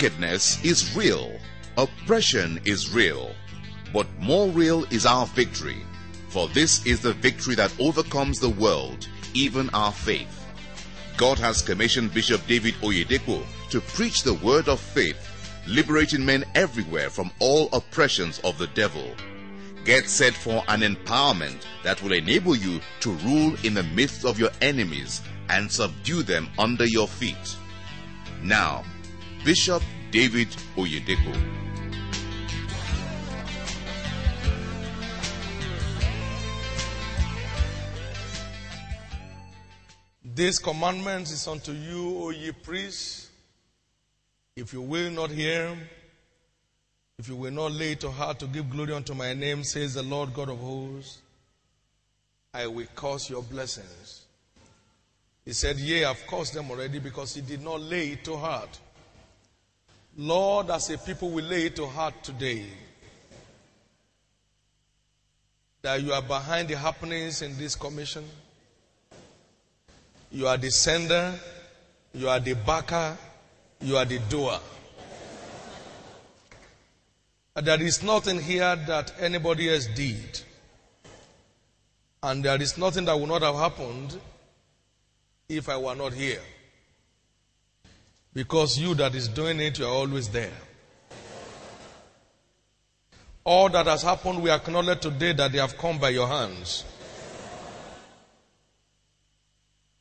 Wickedness is real, oppression is real, but more real is our victory. For this is the victory that overcomes the world, even our faith. God has commissioned Bishop David Oyedepo to preach the word of faith, liberating men everywhere from all oppressions of the devil. Get set for an empowerment that will enable you to rule in the midst of your enemies and subdue them under your feet. Now, Bishop David Oyedepo. This commandment is unto you, O ye priests. If you will not hear, if you will not lay to heart to give glory unto my name, says the Lord God of hosts, I will cause your blessings. He said, Yea, I've caused them already because he did not lay it to heart. Lord, as a people, we lay it to heart today that you are behind the happenings in this commission. You are the sender, you are the backer, you are the doer. There is nothing here that anybody else did. And there is nothing that would not have happened if I were not here. Because you that is doing it, you are always there. All that has happened, we acknowledge today that they have come by your hands.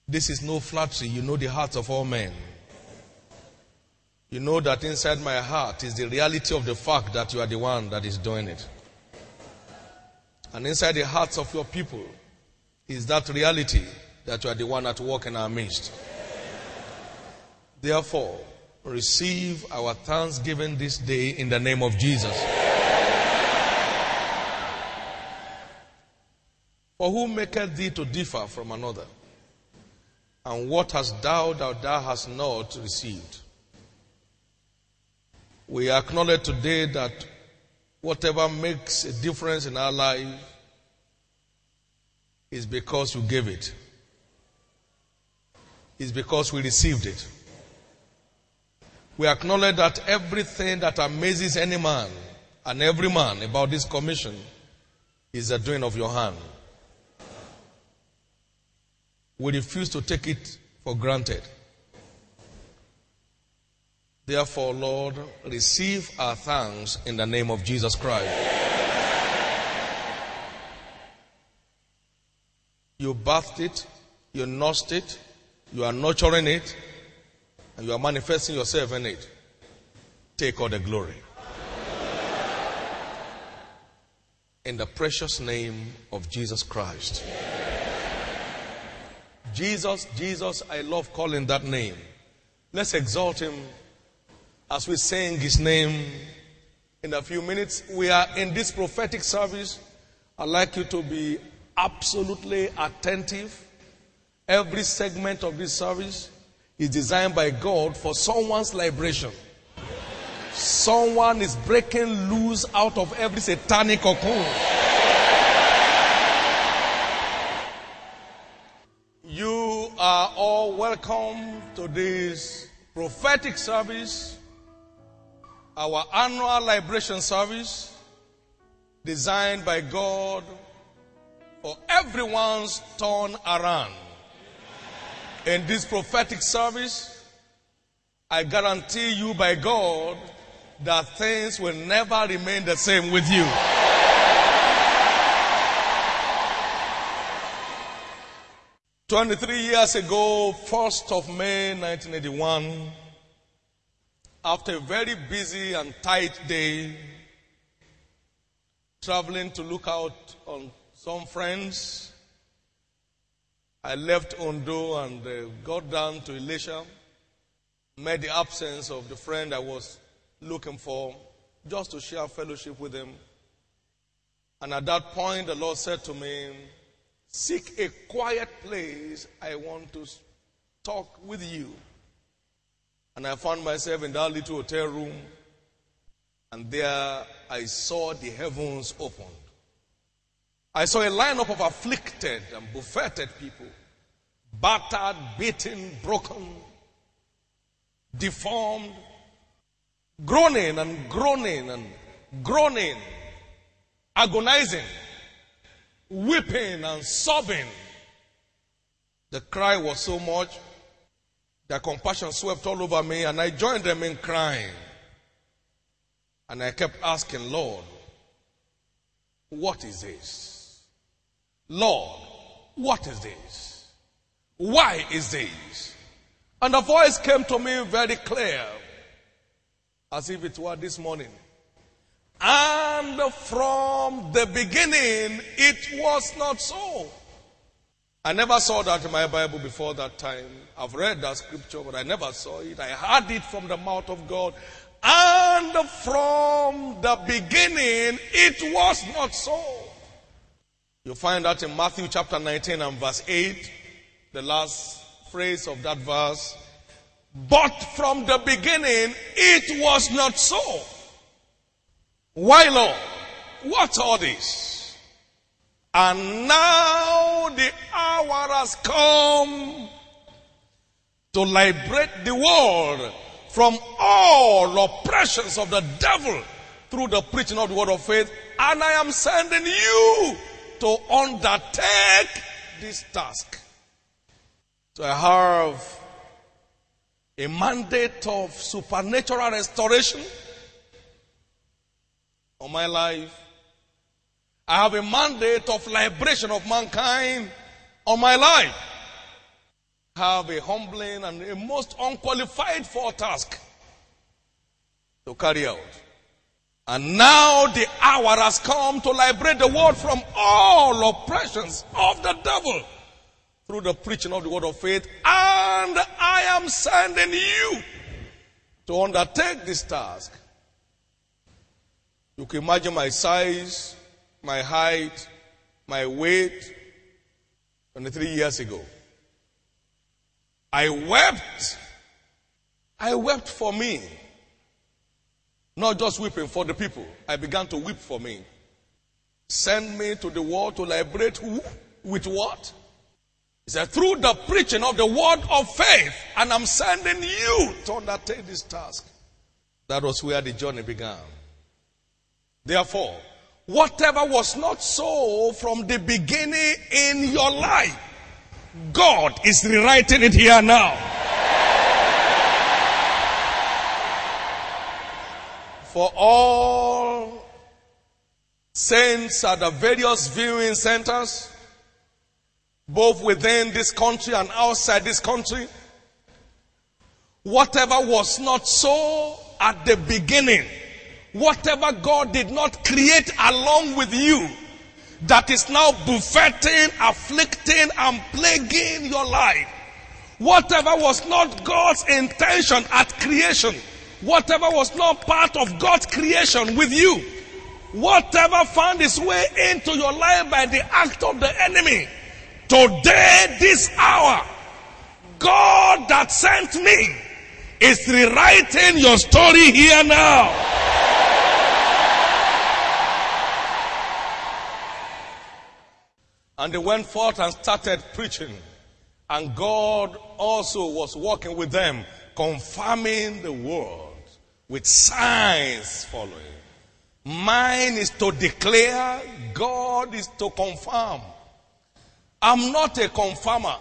This is no flattery. You know the hearts of all men. You know that inside my heart is the reality of the fact that you are the one that is doing it. And inside the hearts of your people is that reality that you are the one at work in our midst. Therefore, receive our thanksgiving this day in the name of Jesus. For who maketh thee to differ from another? And what hast thou that thou hast not received? We acknowledge today that whatever makes a difference in our life is because you gave it. Is because we received it. We acknowledge that everything that amazes any man and every man about this commission is the doing of your hand. We refuse to take it for granted. Therefore, Lord, receive our thanks in the name of Jesus Christ. You birthed it, you nursed it, you are nurturing it, and you are manifesting yourself in it. Take all the glory. In the precious name of Jesus Christ. Jesus, Jesus, I love calling that name. Let's exalt him as we sing his name in a few minutes. We are in this prophetic service. I'd like you to be absolutely attentive. Every segment of this service is designed by God for someone's liberation. Someone is breaking loose out of every satanic cocoon. You are all welcome to this prophetic service, our annual liberation service, designed by God for everyone's turn around. In this prophetic service, I guarantee you by God that things will never remain the same with you. Twenty-three years ago, 1st of May 1981, after a very busy and tight day, traveling to look out on some friends, I left Ondo and uh, got down to Ilesha, met the absence of the friend I was looking for, just to share fellowship with him. And at that point, the Lord said to me, Seek a quiet place. I want to talk with you. And I found myself in that little hotel room. And there I saw the heavens opened. I saw a lineup of afflicted and buffeted people, battered, beaten, broken, deformed, groaning and groaning and groaning, agonizing, weeping and sobbing. The cry was so much, their compassion swept all over me, and I joined them in crying. And I kept asking, Lord, what is this? Lord, what is this? Why is this? And the voice came to me very clear, as if it were this morning. And from the beginning, it was not so. I never saw that in my Bible before that time. I've read that scripture, but I never saw it. I heard it from the mouth of God. And from the beginning, it was not so. You find that in Matthew chapter 19 and verse 8, the last phrase of that verse. But from the beginning, it was not so. Why, Lord? What all this? And now the hour has come to liberate the world from all oppressions of the devil through the preaching of the word of faith. And I am sending you to undertake this task. So I have a mandate of supernatural restoration on my life. I have a mandate of liberation of mankind on my life. I have a humbling and a most unqualified for task to carry out. And now the hour has come to liberate the world from all oppressions of the devil through the preaching of the word of faith. And I am sending you to undertake this task. You can imagine my size, my height, my weight 23 years ago. I wept. I wept for me. Not just weeping for the people. I began to weep for me. Send me to the world to liberate who? With what? He said, through the preaching of the word of faith, and I'm sending you to undertake this task. That was where the journey began. Therefore, whatever was not so from the beginning in your life, God is rewriting it here now. For all saints at the various viewing centers, both within this country and outside this country, whatever was not so at the beginning, whatever God did not create along with you, that is now buffeting, afflicting, and plaguing your life. Whatever was not God's intention at creation, whatever was not part of God's creation with you, whatever found its way into your life by the act of the enemy, today, this hour, God that sent me is rewriting your story here now. And they went forth and started preaching. And God also was working with them, confirming the word with signs following. Mine is to declare, God is to confirm. I'm not a confirmer.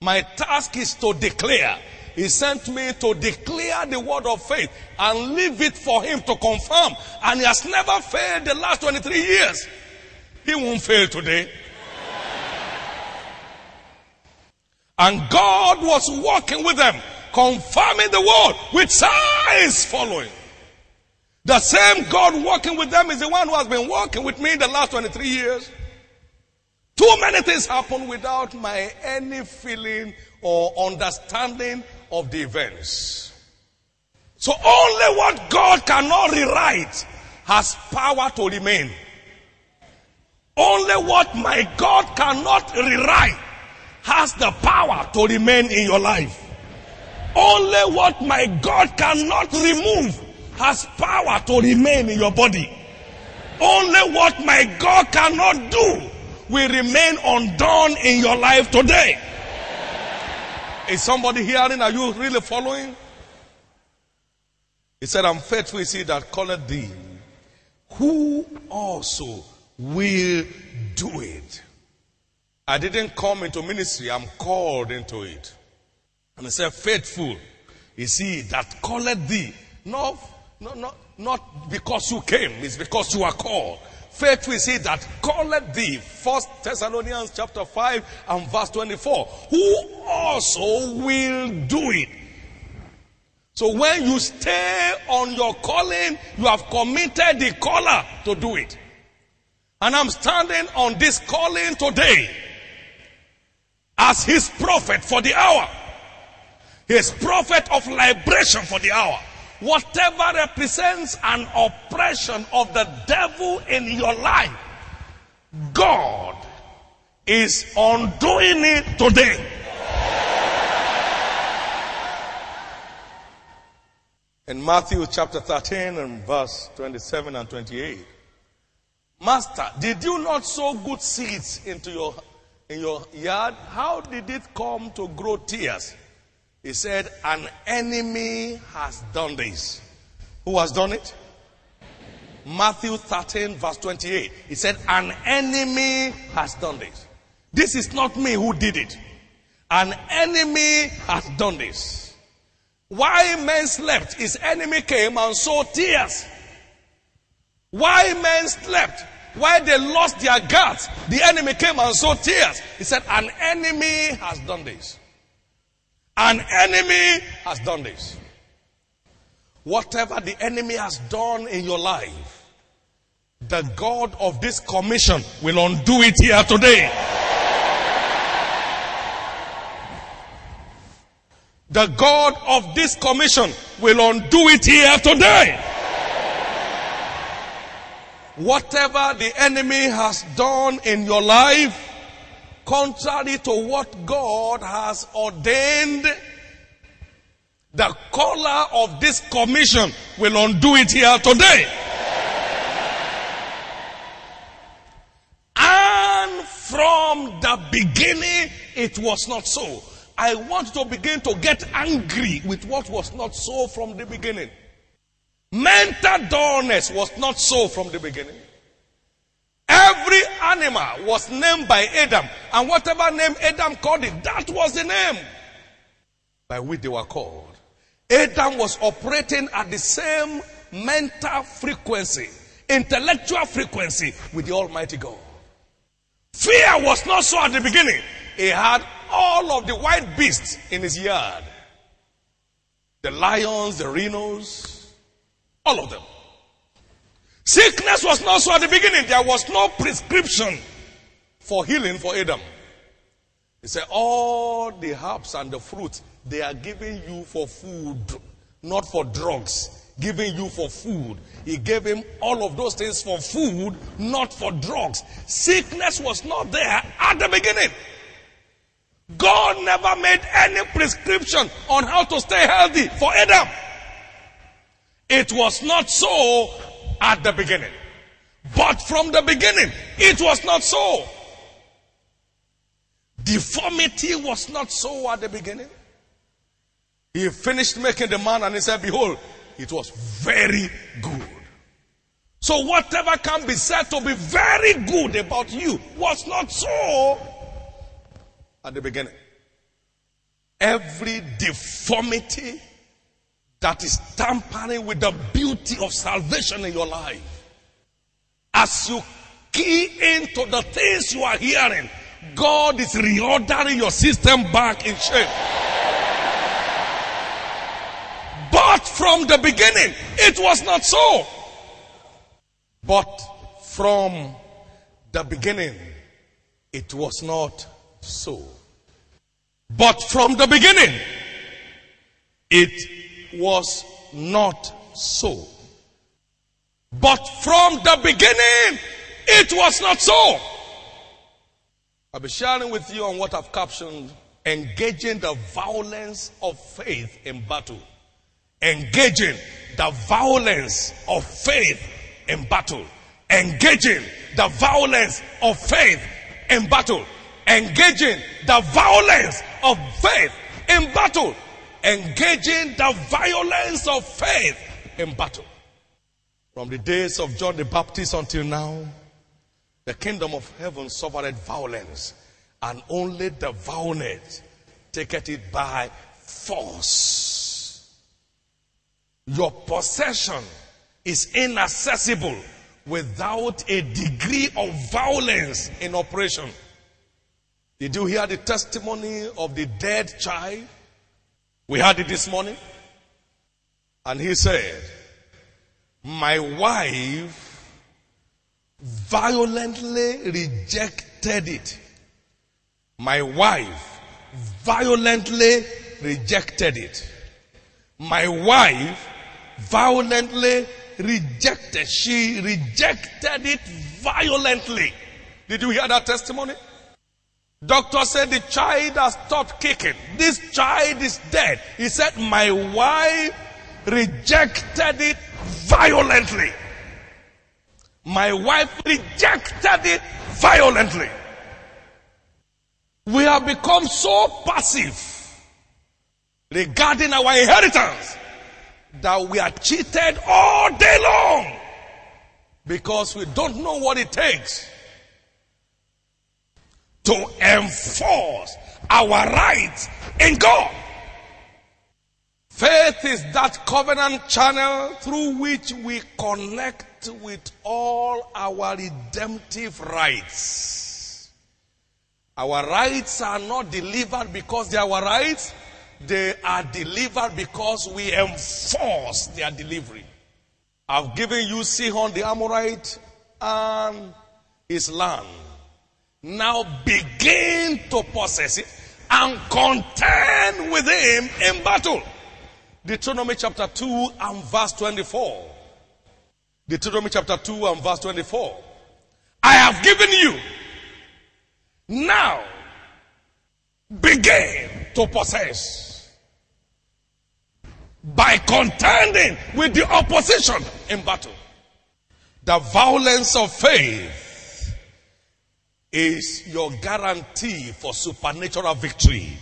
My task is to declare. He sent me to declare the word of faith and leave it for him to confirm. And he has never failed the last 23 years. He won't fail today. And God was walking with them, confirming the word with signs following. The same God working with them is the one who has been working with me in the last 23 years. Too many things happen without my any feeling or understanding of the events. So only what God cannot rewrite has power to remain. Only what my God cannot rewrite has the power to remain in your life. Only what my God cannot remove has power to remain in your body. Only what my God cannot do will remain undone in your life today. Is somebody hearing? Are you really following? He said, I'm faithful is he that calleth thee, who also will do it. I didn't come into ministry, I'm called into it. And he said, faithful is he that calleth thee. Not, not, not, not because you came, it's because you are called. Faithful is he that calleth thee. First Thessalonians chapter 5 and verse 24. Who also will do it. So when you stay on your calling, you have committed the caller to do it. And I'm standing on this calling today as his prophet for the hour. His prophet of liberation for the hour. Whatever represents an oppression of the devil in your life, God is undoing it today. In Matthew chapter 13 and verse 27 and 28. Master, did you not sow good seeds into your, in your yard? How did it come to grow tares? He said, an enemy has done this. Who has done it? Matthew 13 verse 28. He said, an enemy has done this. This is not me who did it. An enemy has done this. Why men slept, his enemy came and saw tares. Why men slept, why they lost their guards, the enemy came and saw tares. He said, An enemy has done this. An enemy has done this. Whatever the enemy has done in your life, the God of this commission will undo it here today. The God of this commission will undo it here today. Whatever the enemy has done in your life, contrary to what God has ordained, the caller of this commission will undo it here today. And from the beginning, it was not so. I want to begin to get angry with what was not so from the beginning. Mental dullness was not so from the beginning. Every animal was named by Adam, and whatever name Adam called it, that was the name by which they were called. Adam was operating at the same mental frequency, intellectual frequency with the Almighty God. Fear was not so at the beginning. He had all of the wild beasts in his yard the lions, the rhinos, all of them. Sickness was not so at the beginning. There was no prescription for healing for Adam. He said, All the herbs and the fruits, they are giving you for food, not for drugs. Giving you for food. He gave him all of those things for food, not for drugs. Sickness was not there at the beginning. God never made any prescription on how to stay healthy for Adam. It was not so at the beginning. But from the beginning, it was not so. Deformity was not so at the beginning. He finished making the man and he said, Behold, it was very good. So whatever can be said to be very good about you was not so at the beginning. Every deformity that is tampering with the beauty of salvation in your life, as you key into the things you are hearing, God is reordering your system back in shape. But from the beginning, it was not so. But from the beginning, it was not so. But from the beginning, it was not so. But from the beginning, it was not so. I'll be sharing with you on what I've captioned engaging the violence of faith in battle. Engaging the violence of faith in battle. Engaging the violence of faith in battle engaging the violence of faith in battle. Engaging the violence of faith in battle. From the days of John the Baptist until now, the kingdom of heaven suffered violence, and only the violent taketh it by force. Your possession is inaccessible without a degree of violence in operation. Did you hear the testimony of the dead child? We heard it this morning. And he said, My wife violently rejected it. My wife violently rejected it. My wife violently rejected. She rejected it violently. Did you hear that testimony? Doctor said the child has stopped kicking. This child is dead. He said, my wife rejected it violently. My wife rejected it violently. We have become so passive regarding our inheritance that we are cheated all day long because we don't know what it takes to enforce our rights in God. Faith is that covenant channel through which we connect with all our redemptive rights. Our rights are not delivered because they are our rights. They are delivered because we enforce their delivery. I've given you Sihon the Amorite and his land. Now begin to possess it and contend with him in battle. Deuteronomy chapter 2 and verse 24. Deuteronomy chapter 2 and verse 24. I have given you. Now begin to possess by contending with the opposition in battle. The violence of faith is your guarantee for supernatural victory.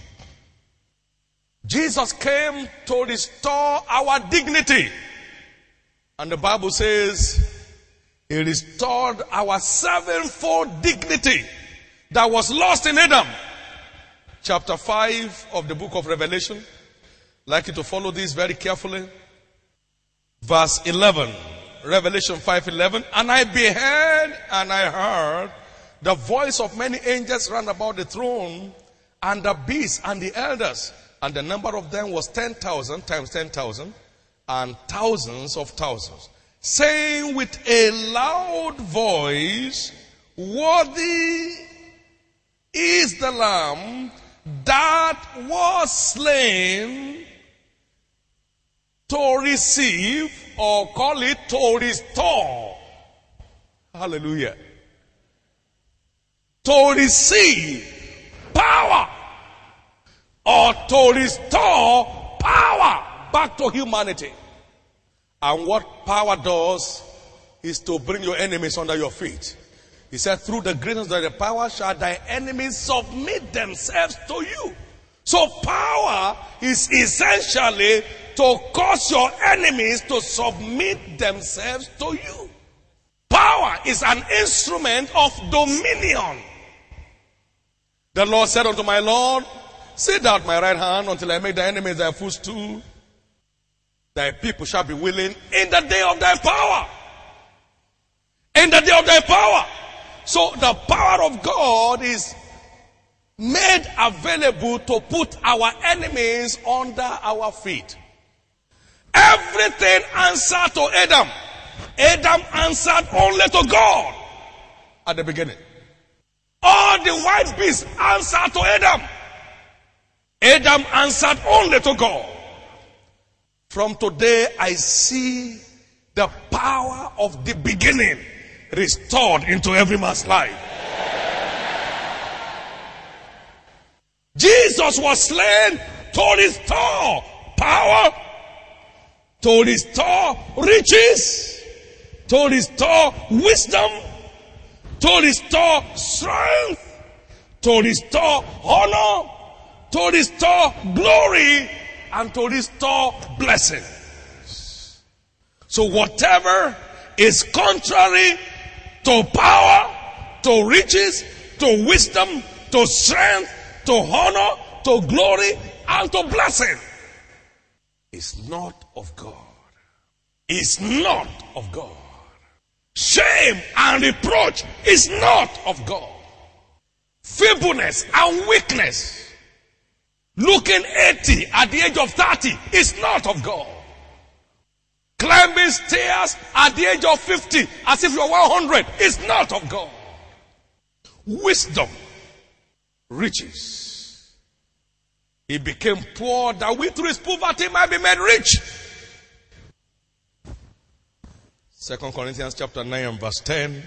Jesus came to restore our dignity. And the Bible says he restored our sevenfold dignity that was lost in Adam. Chapter 5 of the book of Revelation. Like you to follow this very carefully. Verse 11. Revelation 5:11 and I beheld and I heard the voice of many angels ran about the throne and the beasts and the elders and the number of them was 10,000 times 10,000 and thousands of thousands saying with a loud voice worthy is the lamb that was slain to receive or call it to restore. Hallelujah. To receive power or to restore power back to humanity. And what power does is to bring your enemies under your feet. He said, through the greatness of the power shall thy enemies submit themselves to you. So power is essentially to cause your enemies to submit themselves to you. Power is an instrument of dominion. The Lord said unto my Lord, Sit down at my right hand until I make thy enemies thy footstool. Thy people shall be willing in the day of thy power. In the day of thy power. So the power of God is made available to put our enemies under our feet. Everything answered to Adam. Adam answered only to God at the beginning. All the white beasts answered to Adam. Adam answered only to God. From today, I see the power of the beginning restored into every man's life. Jesus was slain to restore power, to restore riches, to restore wisdom, to restore strength, to restore honor, to restore glory, and to restore blessings. So whatever is contrary to power, to riches, to wisdom, to strength, to honor, to glory, and to blessing is not of God. Is not of God. Shame and reproach is not of God. Feebleness and weakness, looking 80 at the age of 30, is not of God. Climbing stairs at the age of 50 as if you're 100 is not of God. Wisdom, riches. He became poor that we through his poverty might be made rich. Second Corinthians chapter 9 and verse 10.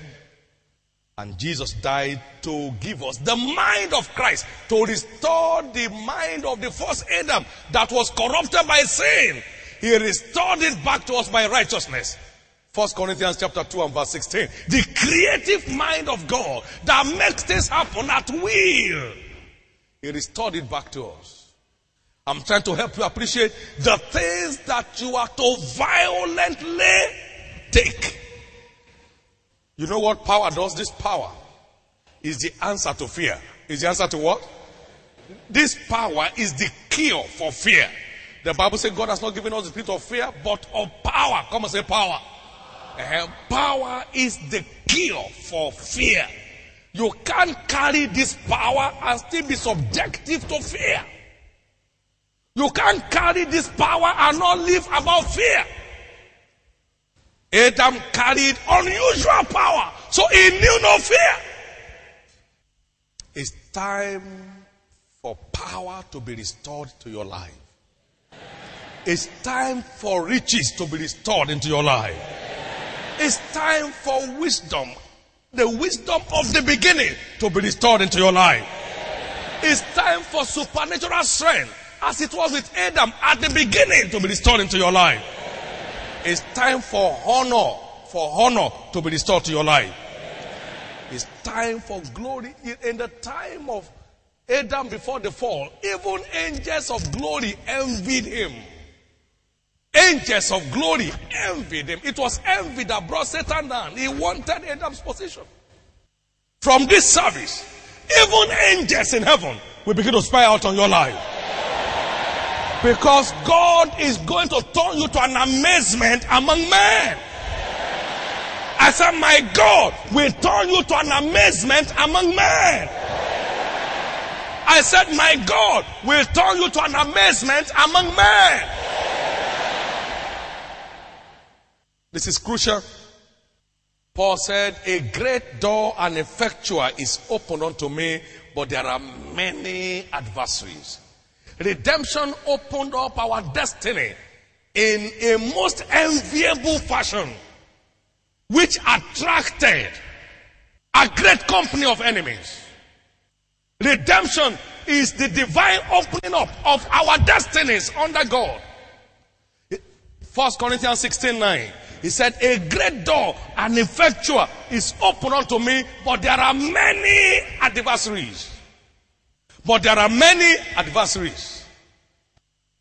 And Jesus died to give us the mind of Christ, to restore the mind of the first Adam that was corrupted by sin. He restored it back to us by righteousness. First Corinthians chapter 2 and verse 16. The creative mind of God that makes things happen at will. He restored it back to us. I'm trying to help you appreciate the things that you are to violently take. You know what power does? This power is the answer to fear. Is the answer to what? This power is the cure for fear. The Bible says God has not given us the spirit of fear, but of power. Come and say power. Uh, power is the cure for fear. You can't carry this power and still be subjective to fear. You can't carry this power and not live about fear. Adam carried unusual power, so he knew no fear. It's time for power to be restored to your life. It's time for riches to be restored into your life. It's time for wisdom, the wisdom of the beginning, to be restored into your life. It's time for supernatural strength, as it was with Adam at the beginning, to be restored into your life. It's time for honor, for honor to be restored to your life. It's time for glory. In the time of Adam before the fall, even angels of glory envied him. Angels of glory envied him. It was envy that brought Satan down. He wanted Adam's position. From this service, even angels in heaven will begin to spy out on your life. Because God is going to turn you to an amazement among men. I said, My God will turn you to an amazement among men. I said, My God will turn you to an amazement among men. This is crucial. Paul said, A great door and effectual is opened unto me, but there are many adversaries. Redemption opened up our destiny in a most enviable fashion, which attracted a great company of enemies. Redemption is the divine opening up of our destinies under God. First Corinthians 16 9. He said, A great door and effectual is open unto me, but there are many adversaries. But there are many adversaries.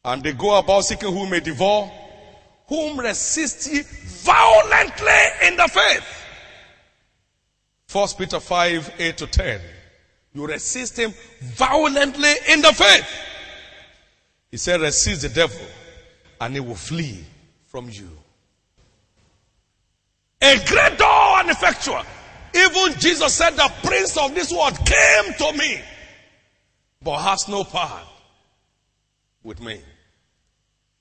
And they go about seeking whom may devour, whom resist ye violently in the faith. First Peter 5, 8 to 10. You resist him violently in the faith. He said, resist the devil and he will flee from you. A great door and effectual. Even Jesus said, the prince of this world came to me, but has no power with me.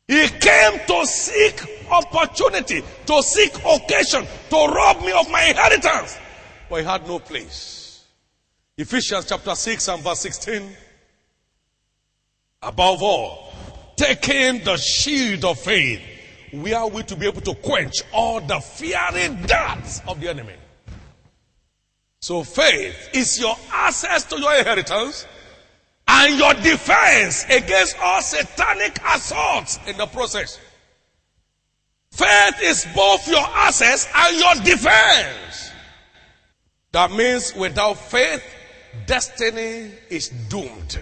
He came to seek opportunity, to seek occasion, to rob me of my inheritance, but he had no place. Ephesians chapter 6 and verse 16. Above all, taking the shield of faith we are we to be able to quench all the fiery darts of the enemy. So faith is your access to your inheritance and your defense against all satanic assaults in the process. Faith is both your access and your defense. That means without faith, destiny is doomed.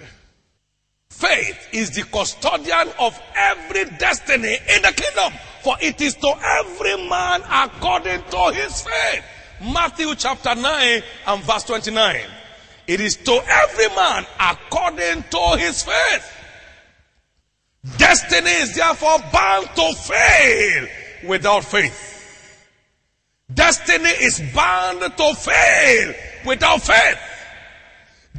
Faith is the custodian of every destiny in the kingdom, for it is to every man according to his faith. Matthew chapter 9 and verse 29. It is to every man according to his faith. Destiny is therefore bound to fail without faith. Destiny is bound to fail without faith.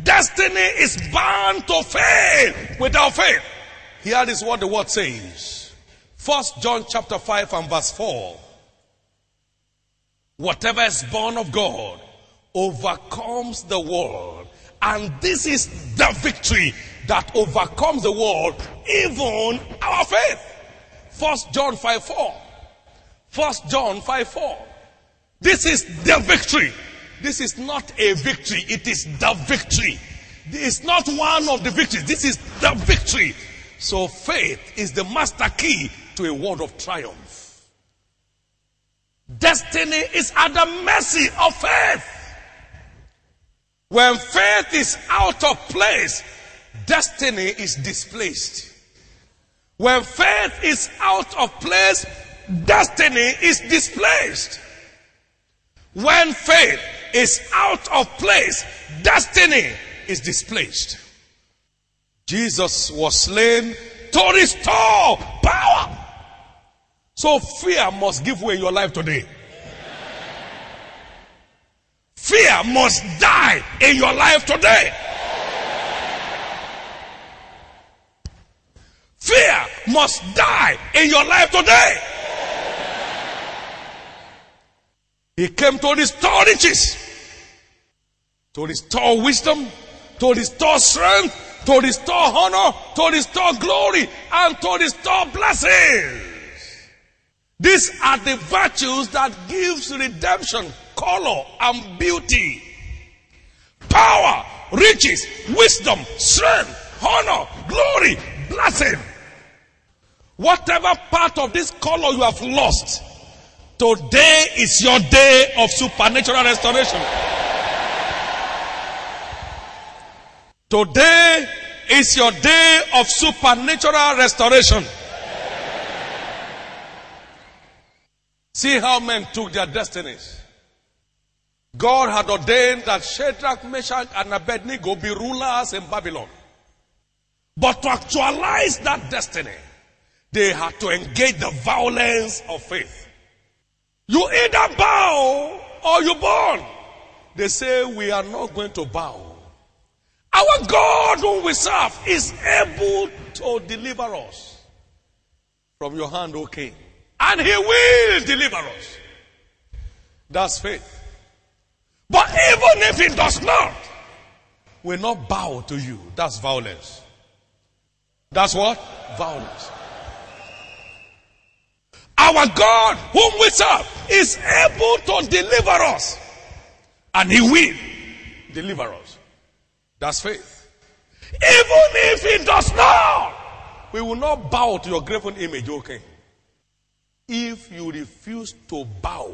Destiny is bound to fail without faith. Here is what the word says. First John chapter 5 and verse 4. Whatever is born of God overcomes the world. And this is the victory that overcomes the world, even our faith. First John 5 4. First John 5 4. This is the victory. This is not a victory, it is the victory. It's not one of the victories, this is the victory. So faith is the master key to a world of triumph. Destiny is at the mercy of faith. When faith is out of place, destiny is displaced. When faith is out of place, destiny is displaced. When faith is out of place, destiny is displaced. Jesus was slain to restore power. So fear must give way in your life today. Fear must die in your life today. Fear must die in your life today. He came to restore riches, to restore wisdom, to restore strength, to restore honor, to restore glory, and to restore blessings. These are the virtues that gives redemption, color, and beauty. Power, riches, wisdom, strength, honor, glory, blessing. Whatever part of this color you have lost, Today is your day of supernatural restoration. Today is your day of supernatural restoration. See how men took their destinies. God had ordained that Shadrach, Meshach, and Abednego be rulers in Babylon. But to actualize that destiny, they had to engage the violence of faith. You either bow or you burn. They say we are not going to bow. Our God whom we serve is able to deliver us from your hand, O king. And he will deliver us. That's faith. But even if he does not, will not bow to you. That's violence. That's what? Violence. Our God, whom we serve, is able to deliver us. And He will deliver us. That's faith. Even if He does not, we will not bow to your graven image, okay? If you refuse to bow,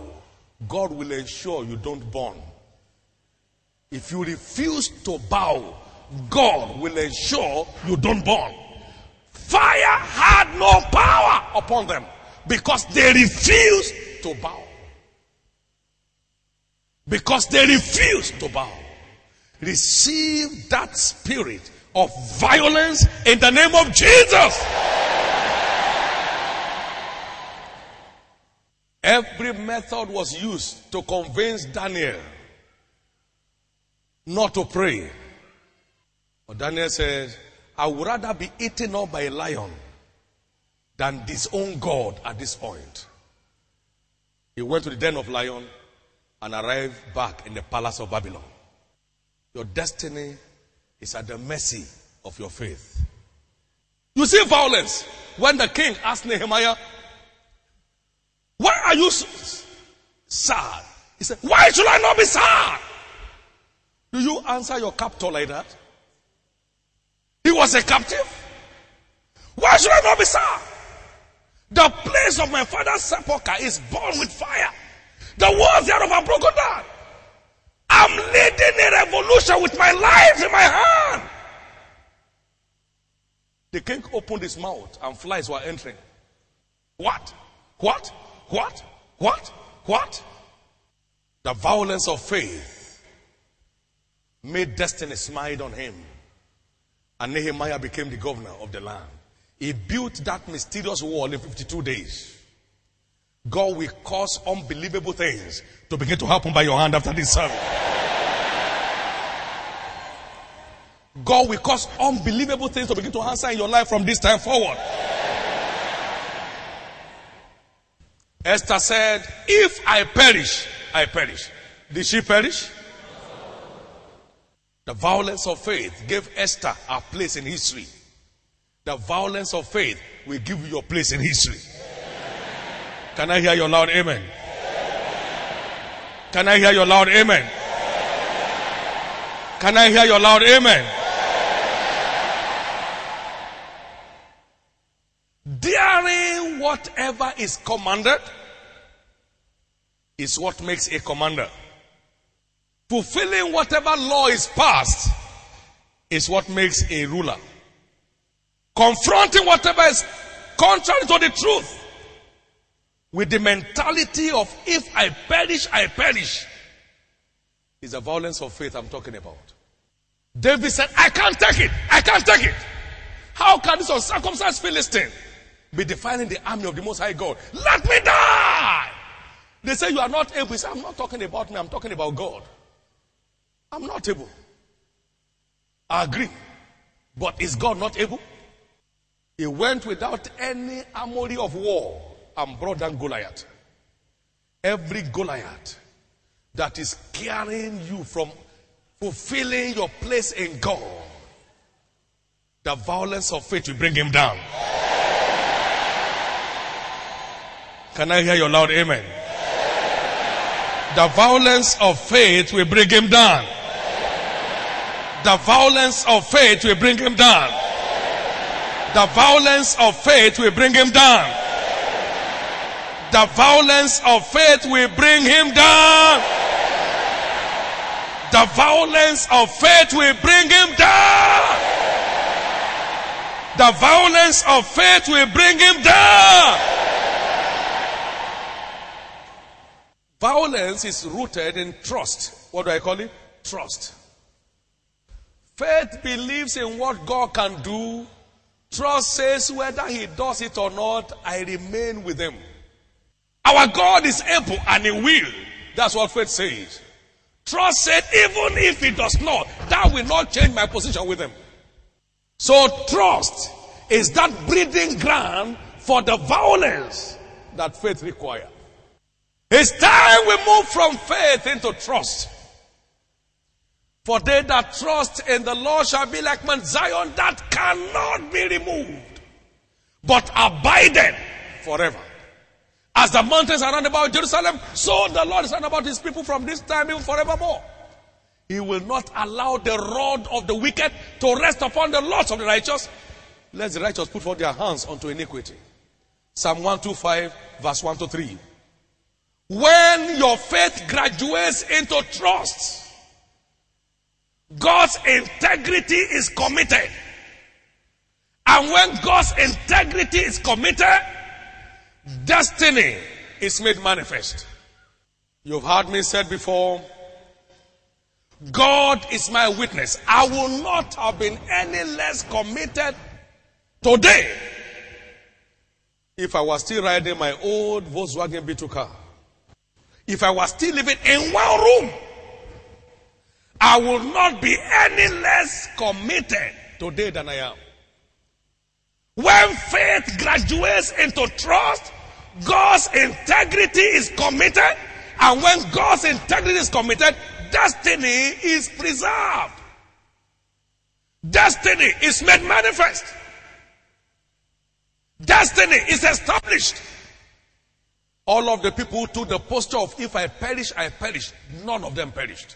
God will ensure you don't burn. If you refuse to bow, God will ensure you don't burn. Fire had no power upon them because they refused to bow. Because they refused to bow. Receive that spirit of violence in the name of Jesus. Every method was used to convince Daniel not to pray. But Daniel says, I would rather be eaten up by a lion than disown God at this point. He went to the den of lion and arrived back in the palace of Babylon. Your destiny is at the mercy of your faith. You see violence when the king asked Nehemiah, Why are you sad? He said, Why should I not be sad? Do you answer your captor like that? He was a captive. Why should I not be sad? The place of my father's sepulchre is burned with fire. The walls thereof are broken down. I'm leading a revolution with my life in my hand. The king opened his mouth and flies were entering. What? What? What? What? What? The violence of faith made destiny smile on him. And Nehemiah became the governor of the land. He built that mysterious wall in 52 days. God will cause unbelievable things to begin to happen by your hand after this service. God will cause unbelievable things to begin to answer in your life from this time forward. Esther said, If I perish, I perish. Did she perish? The violence of faith gave Esther a place in history. The violence of faith will give you your place in history. Can I hear your loud amen? Can I hear your loud amen? Can I hear your loud amen? Daring whatever is commanded is what makes a commander. Fulfilling whatever law is passed is what makes a ruler. Confronting whatever is contrary to the truth with the mentality of if I perish, I perish is the violence of faith I'm talking about. David said, I can't take it. I can't take it. How can this uncircumcised Philistine be defining the army of the Most High God? Let me die. They say you are not able. He said, I'm not talking about me. I'm talking about God. I'm not able. I agree. But is God not able? He went without any armory of war and brought down Goliath. Every Goliath that is carrying you from fulfilling your place in God, the violence of faith will bring him down. Can I hear your loud amen? The violence of faith will bring him down. The violence of faith will bring him down. The violence of faith will bring him down. The violence of faith will bring him down. The violence of faith will bring him down. The violence of faith will bring him down. Violence is rooted in trust. What do I call it? Trust. Faith believes in what God can do. Trust says whether he does it or not, I remain with him. Our God is able and he will. That's what faith says. Trust said, even if he does not, that will not change my position with him. So trust is that breeding ground for the violence that faith requires. It's time we move from faith into trust. For they that trust in the Lord shall be like Mount Zion that cannot be removed, but abided forever. As the mountains are round about Jerusalem, so the Lord is round about his people from this time even forevermore. He will not allow the rod of the wicked to rest upon the lots of the righteous. Let the righteous put forth their hands unto iniquity. Psalm 125, verse 1 to 3. When your faith graduates into trust, God's integrity is committed. And when God's integrity is committed, destiny is made manifest. You've heard me said before, God is my witness. I will not have been any less committed today if I was still riding my old Volkswagen Beetle car. If I was still living in one room, I will not be any less committed today than I am. When faith graduates into trust, God's integrity is committed. And when God's integrity is committed, destiny is preserved. Destiny is made manifest. Destiny is established. All of the people who took the posture of if I perish, I perish, none of them perished.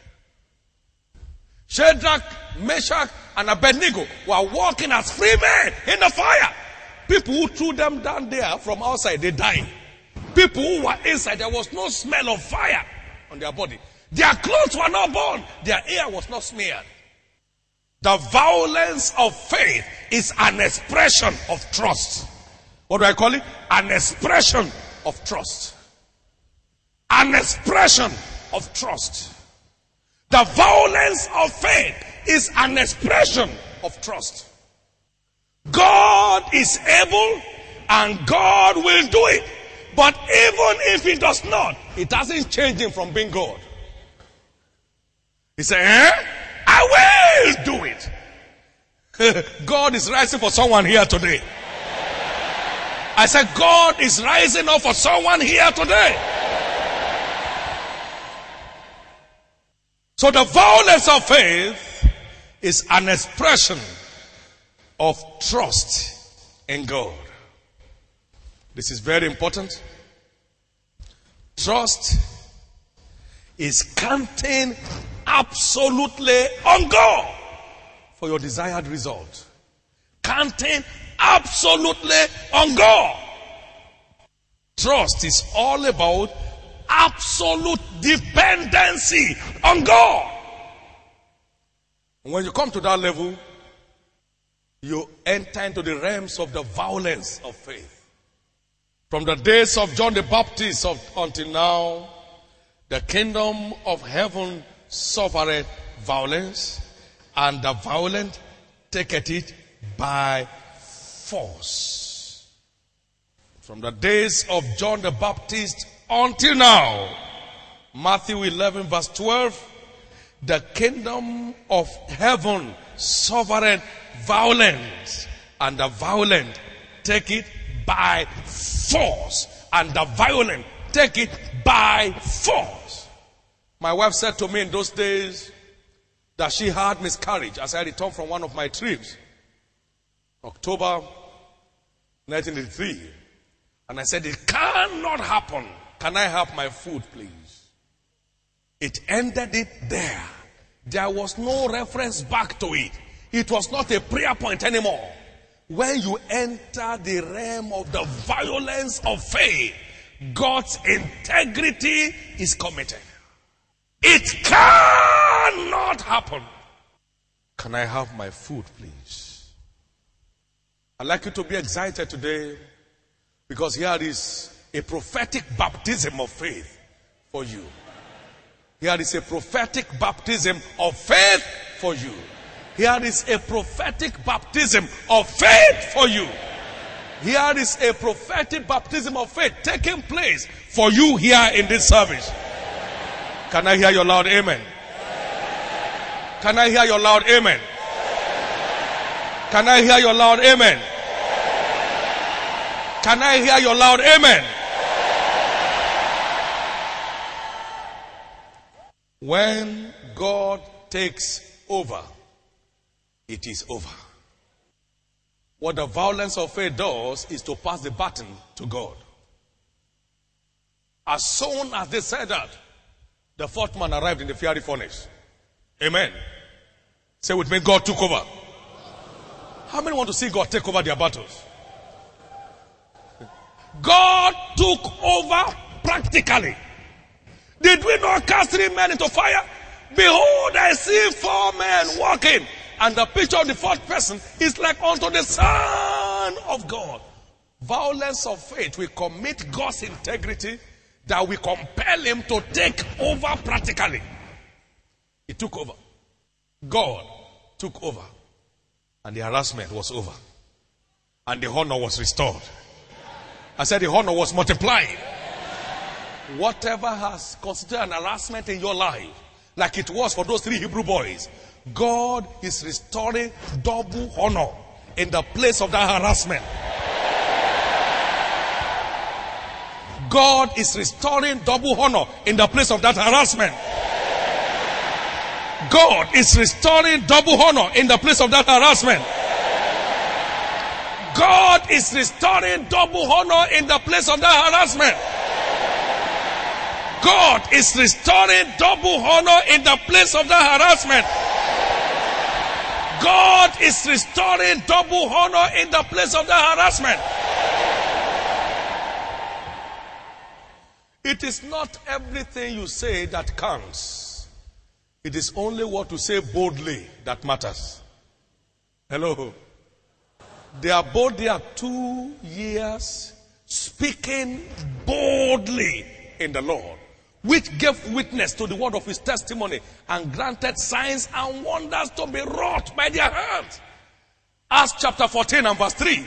Shadrach, Meshach, and Abednego were walking as free men in the fire. People who threw them down there from outside, they died. People who were inside, there was no smell of fire on their body. Their clothes were not burned. Their hair was not smeared. The violence of faith is an expression of trust. What do I call it? An expression of trust. An expression of trust. The violence of faith is an expression of trust. God is able and God will do it. But even if he does not, it doesn't change him from being God. He said, eh? I will do it. God is rising for someone here today. I said, God is rising up for someone here today. So the violence of faith is an expression of trust in God. This is very important. Trust is counting absolutely on God for your desired result. Counting absolutely on God. Trust is all about absolute dependency on God. When you come to that level, you enter into the realms of the violence of faith. From the days of John the Baptist of, until now, the kingdom of heaven suffered violence, and the violent taketh it by force. From the days of John the Baptist until now, Matthew 11 verse 12, the kingdom of heaven sovereign violence, and the violent take it by force, and the violent take it by force. My wife said to me in those days that she had miscarriage as I returned from one of my trips. October 1983. And I said, It cannot happen. Can I have my food, please? It ended it there. There was no reference back to it. It was not a prayer point anymore. When you enter the realm of the violence of faith, God's integrity is committed. It cannot happen. Can I have my food, please? I'd like you to be excited today because here is a prophetic baptism of faith for you. Here is a prophetic baptism of faith for you. Here is a prophetic baptism of faith for you. Here is a prophetic baptism of faith taking place for you here in this service. Can I hear your loud amen? Can I hear your loud amen? Can I hear your loud amen? Can I hear your loud amen? When God takes over, it is over. What the violence of faith does is to pass the baton to God. As soon as they said that, the fourth man arrived in the fiery furnace. Amen. Say with me, God took over. How many want to see God take over their battles? God took over practically. Did we not cast three men into fire? Behold, I see four men walking. And the picture of the fourth person is like unto the Son of God. Violence of faith will commit God's integrity that will compel him to take over practically. He took over. God took over. And the harassment was over. And the honor was restored. I said the honor was multiplied. Whatever has constituted an harassment in your life, like it was for those three Hebrew boys, God is restoring double honor in the place of that harassment. God is restoring double honor in the place of that harassment. God is restoring double honor in the place of that harassment. God is restoring double honor in the place of that harassment. God is restoring double honor in the place of the harassment. God is restoring double honor in the place of the harassment. It is not everything you say that counts. It is only what you say boldly that matters. Hello. They abode there two years speaking boldly in the Lord, which gave witness to the word of his testimony and granted signs and wonders to be wrought by their hands. Acts chapter 14 and verse 3.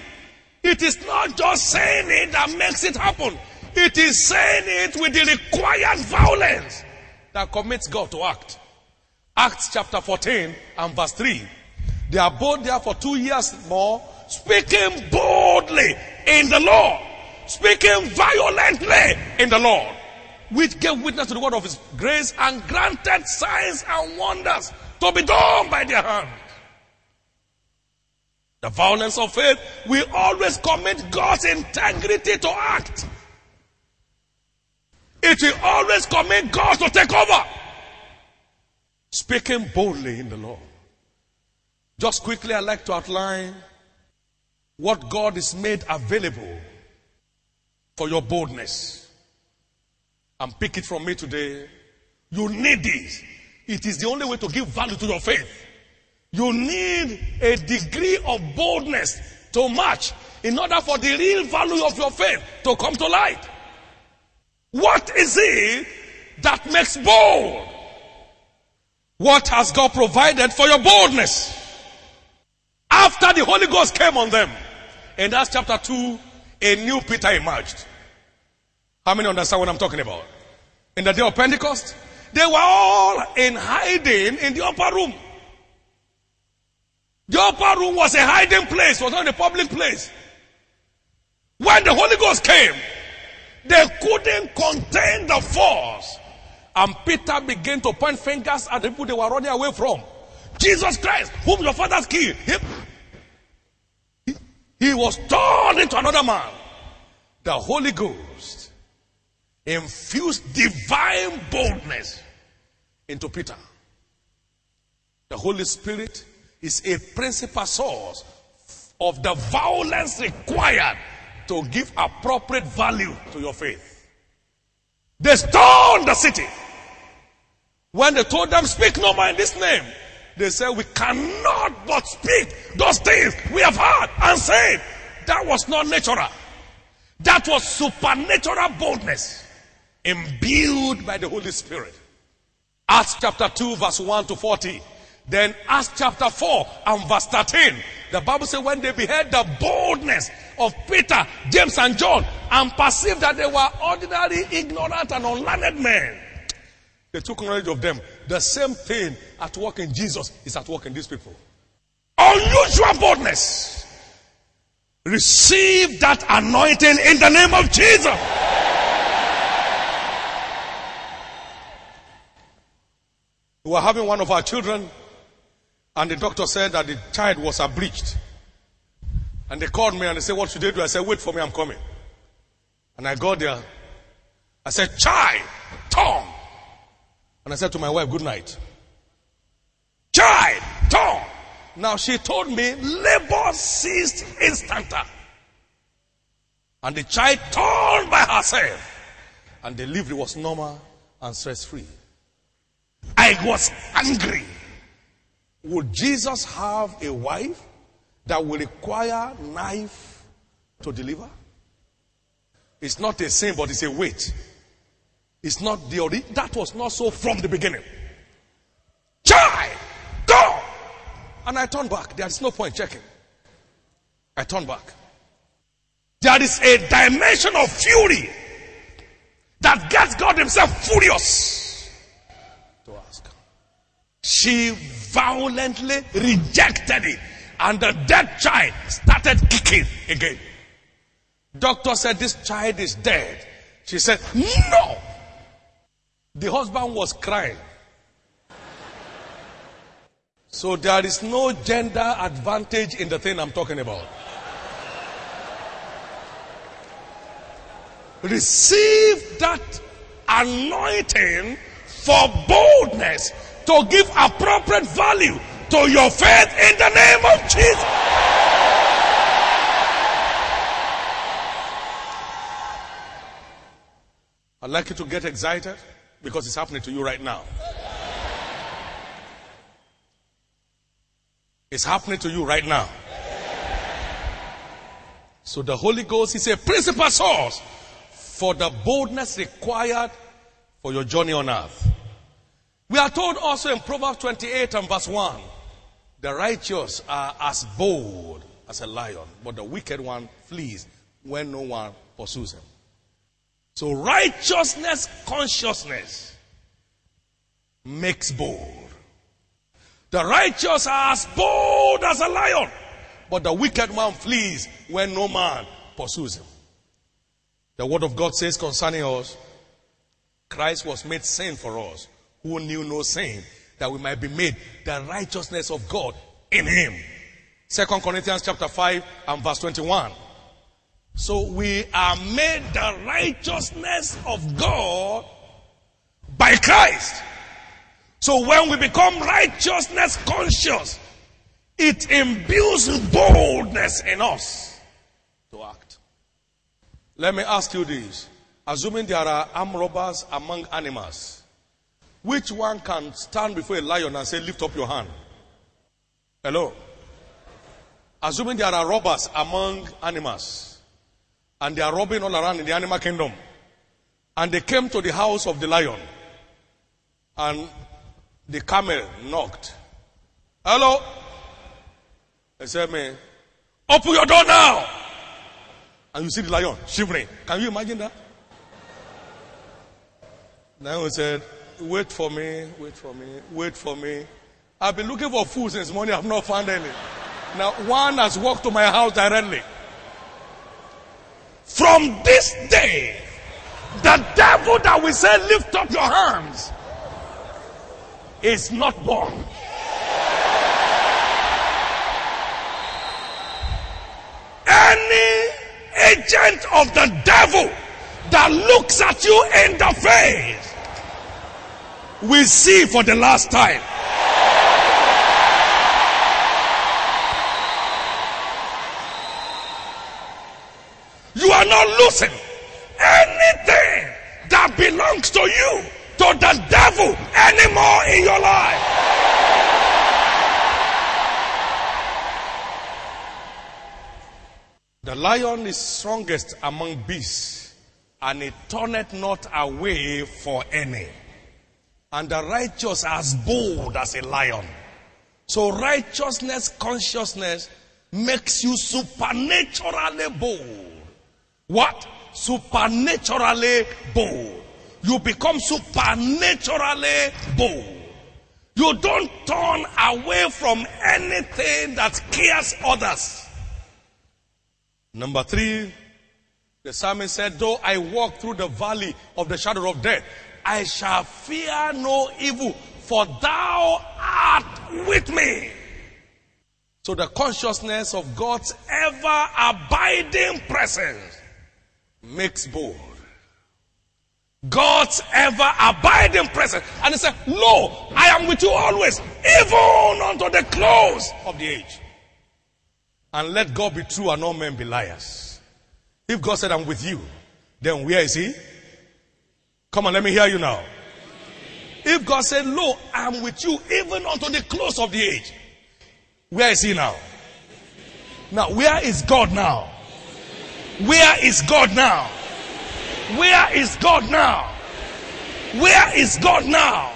It is not just saying it that makes it happen. It is saying it with the required violence that commits God to act. Acts chapter 14 and verse 3. They abode there for two years more, speaking boldly in the Lord, speaking violently in the Lord, which gave witness to the word of his grace and granted signs and wonders to be done by their hand. The violence of faith will always commit God's integrity to act. It will always commit God to take over. Speaking boldly in the Lord. Just quickly, I'd like to outline what God is made available for your boldness. And pick it from me today. You need this. It is the only way to give value to your faith. You need a degree of boldness to match in order for the real value of your faith to come to light. What is it that makes bold? What has God provided for your boldness? After the Holy Ghost came on them, in Acts chapter 2, a new Peter emerged. How many understand what I'm talking about? In the day of Pentecost, they were all in hiding in the upper room. The upper room was a hiding place, was not a public place. When the Holy Ghost came, they couldn't contain the force. And Peter began to point fingers at the people they were running away from. Jesus Christ, whom your fathers killed. He, he, he was turned into another man. The Holy Ghost infused divine boldness into Peter. The Holy Spirit is a principal source of the violence required to give appropriate value to your faith. They stoned the city. When they told them, speak no more in this name, they said, we cannot but speak those things we have heard and said. That was not natural. That was supernatural boldness imbued by the Holy Spirit. Acts chapter 2 verse 1 to 40. Then Acts chapter 4 and verse 13. The Bible says when they beheld the boldness of Peter, James and John and perceived that they were ordinary, ignorant and unlearned men. They took knowledge of them. The same thing at work in Jesus is at work in these people. Unusual boldness. Receive that anointing in the name of Jesus. We were having one of our children, and the doctor said that the child was abridged. And they called me and they said, What should they do? I said, Wait for me, I'm coming. And I got there. I said, Child, tongue. And I said to my wife, Good night. Child, tongue. Now she told me labor ceased instanta. And the child turned by herself. And the delivery was normal and stress free. I was angry. Would Jesus have a wife that will require knife to deliver? It's not a sin, but it's a weight. It's not the ori- that was not so from the beginning. Child, go! And I turned back. There is no point checking. I turned back. There is a dimension of fury that gets God Himself furious. She violently rejected it, and the dead child started kicking again. Doctor said, This child is dead. She said, No. The husband was crying. So there is no gender advantage in the thing I'm talking about. Receive that anointing for boldness to give appropriate value to your faith in the name of Jesus. I'd like you to get excited because it's happening to you right now. It's happening to you right now. So the Holy Ghost is a principal source for the boldness required for your journey on earth. We are told also in Proverbs 28 and verse 1 the righteous are as bold as a lion, but the wicked one flees when no one pursues him. So righteousness consciousness makes bold. The righteous are as bold as a lion, but the wicked one flees when no man pursues him. The word of God says concerning us, Christ was made sin for us, who knew no sin, that we might be made the righteousness of God in him. Second Corinthians chapter 5 and verse 21. So we are made the righteousness of God by Christ. So when we become righteousness conscious, it imbues boldness in us to act. Let me ask you this. Assuming there are armed robbers among animals, which one can stand before a lion and say, Lift up your hand? Hello? Assuming there are robbers among animals, and they are robbing all around in the animal kingdom, and they came to the house of the lion, and the camel knocked. Hello? They said, Man, open your door now. And you see the lion shivering. Can you imagine that? We said, Wait for me, wait for me, wait for me. I've been looking for food since morning, I've not found any. Now, one has walked to my house directly. From this day, the devil that we say, Lift up your hands, is not born. Any agent of the devil that looks at you in the face we see for the last time. You are not losing anything that belongs to you to the devil anymore in your life. The lion is strongest among beasts, and it turneth not away for any. And the righteous as bold as a lion. So righteousness consciousness makes you supernaturally bold. What? Supernaturally bold. You become supernaturally bold. You don't turn away from anything that scares others. Number three, the psalmist said, Though I walk through the valley of the shadow of death, I shall fear no evil, for thou art with me. So the consciousness of God's ever abiding presence makes bold. God's ever abiding presence. And he said, Lo, I am with you always, even unto the close of the age. And let God be true and all men be liars. If God said, I'm with you, then where is he? Come on, let me hear you now. If God said, Lo, I'm with you even unto the close of the age, where is he now? Now, where is God now? Where is God now? Where is God now? Where is God now?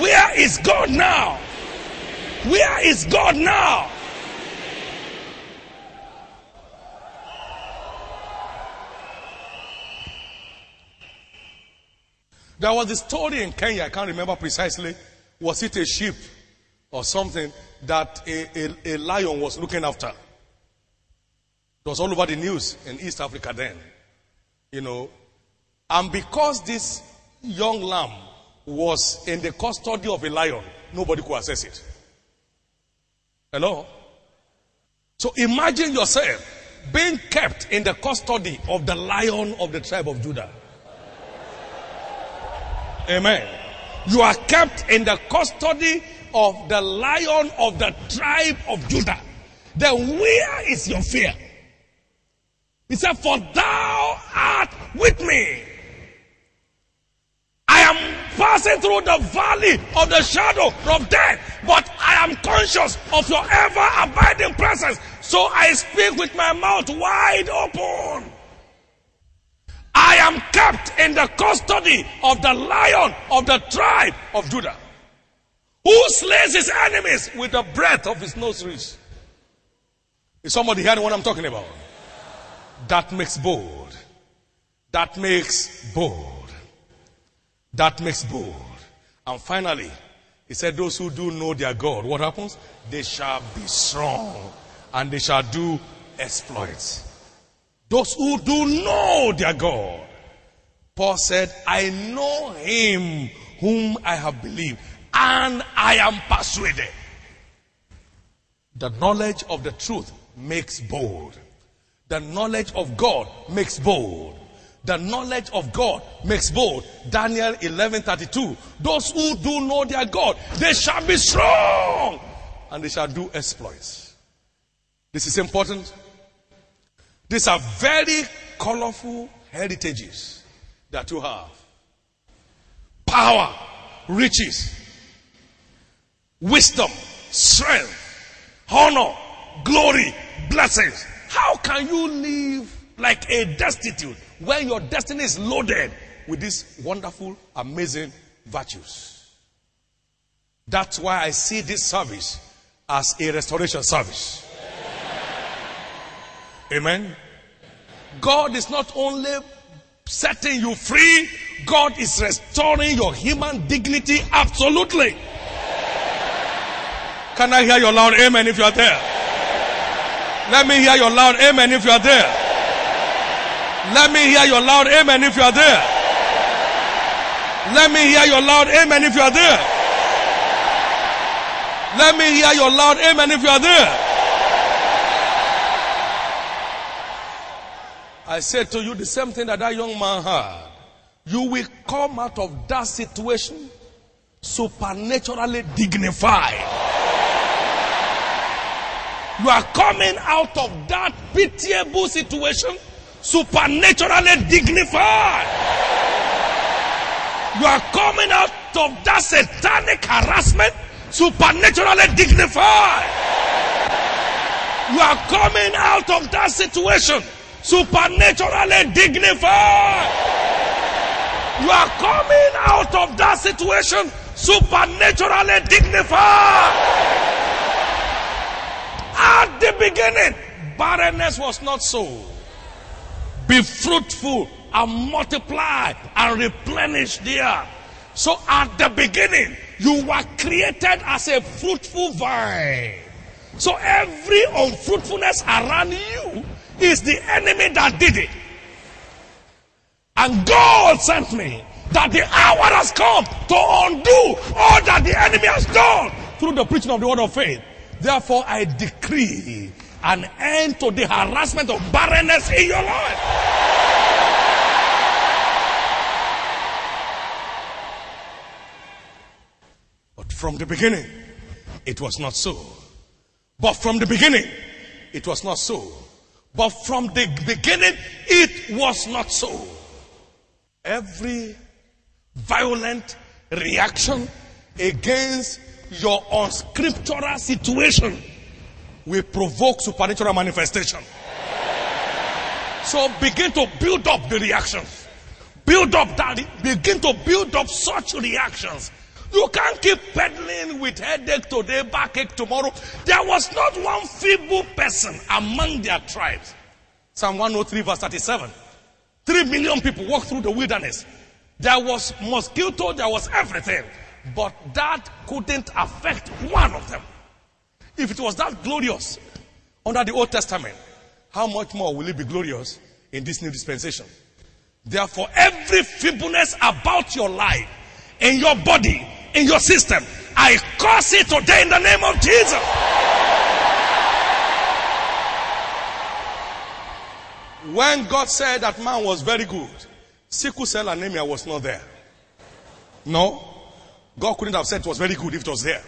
Where is God now? Where is God now? There was a story in Kenya, I can't remember precisely. Was it a sheep or something that a, a, a lion was looking after? It was all over the news in East Africa then. You know. And because this young lamb was in the custody of a lion, nobody could access it. Hello? So imagine yourself being kept in the custody of the lion of the tribe of Judah. Amen. You are kept in the custody of the lion of the tribe of Judah. Then where is your fear? He said, For thou art with me. I am passing through the valley of the shadow of death, but I am conscious of your ever abiding presence. So I speak with my mouth wide open. I am kept in the custody of the lion of the tribe of Judah, who slays his enemies with the breath of his nostrils. Is somebody hearing what I'm talking about? That makes bold. That makes bold. That makes bold. And finally, he said, Those who do know their God, what happens? They shall be strong and they shall do exploits. Those who do know their God. Paul said, I know him whom I have believed, and I am persuaded. The knowledge of the truth makes bold. The knowledge of God makes bold. The knowledge of God makes bold. Daniel 11:32. Those who do know their God, they shall be strong and they shall do exploits. This is important. These are very colorful heritages that you have. Power, riches, wisdom, strength, honor, glory, blessings. How can you live like a destitute when your destiny is loaded with these wonderful, amazing virtues? That's why I see this service as a restoration service. Amen. God is not only setting you free, God is restoring your human dignity absolutely. Can I hear your loud amen if you are there? Let me hear your loud amen if you are there. Let me hear your loud amen if you are there. Let me hear your loud amen if you are there. Let me hear your loud amen if you are there. I said to you the same thing that that young man had. You will come out of that situation supernaturally dignified. You are coming out of that pitiable situation supernaturally dignified. You are coming out of that satanic harassment supernaturally dignified. You are coming out of that situation supernaturally dignified. You are coming out of that situation supernaturally dignified. At the beginning, barrenness was not so. Be fruitful and multiply and replenish the earth. So at the beginning, you were created as a fruitful vine. So every unfruitfulness around you is the enemy that did it. And God sent me that the hour has come to undo all that the enemy has done through the preaching of the word of faith. Therefore, I decree an end to the harassment of barrenness in your life. But from the beginning, it was not so. But from the beginning, it was not so. But from the beginning, it was not so. Every violent reaction against your unscriptural situation will provoke supernatural manifestation. So begin to build up the reactions. Build up that, begin to build up such reactions. You can't keep peddling with headache today, backache tomorrow. There was not one feeble person among their tribes. Psalm 103 verse 37. Three million people walked through the wilderness. There was mosquito, there was everything. But that couldn't affect one of them. If it was that glorious under the Old Testament, how much more will it be glorious in this new dispensation? Therefore, every feebleness about your life, in your body, in your system, I curse it today in the name of Jesus. When God said that man was very good, sickle cell anemia was not there. No. God couldn't have said it was very good if it was there.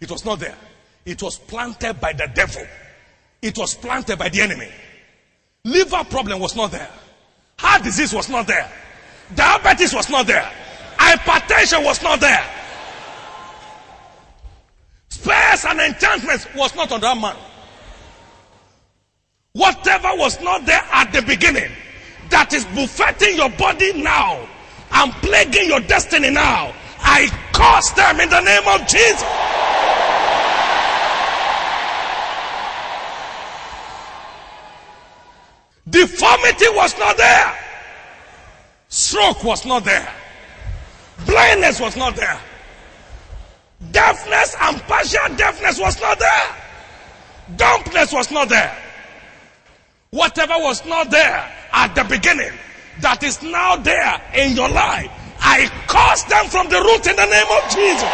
It was not there. It was planted by the devil. It was planted by the enemy. Liver problem was not there. Heart disease was not there. Diabetes was not there. Hypertension was not there. Spells and enchantments was not on that man. Whatever was not there at the beginning, that is buffeting your body now and plaguing your destiny now, I curse them in the name of Jesus. Deformity was not there. Stroke was not there. Blindness was not there. Deafness and partial deafness was not there. Dumbness was not there. Whatever was not there at the beginning that is now there in your life, I cast them from the root in the name of Jesus.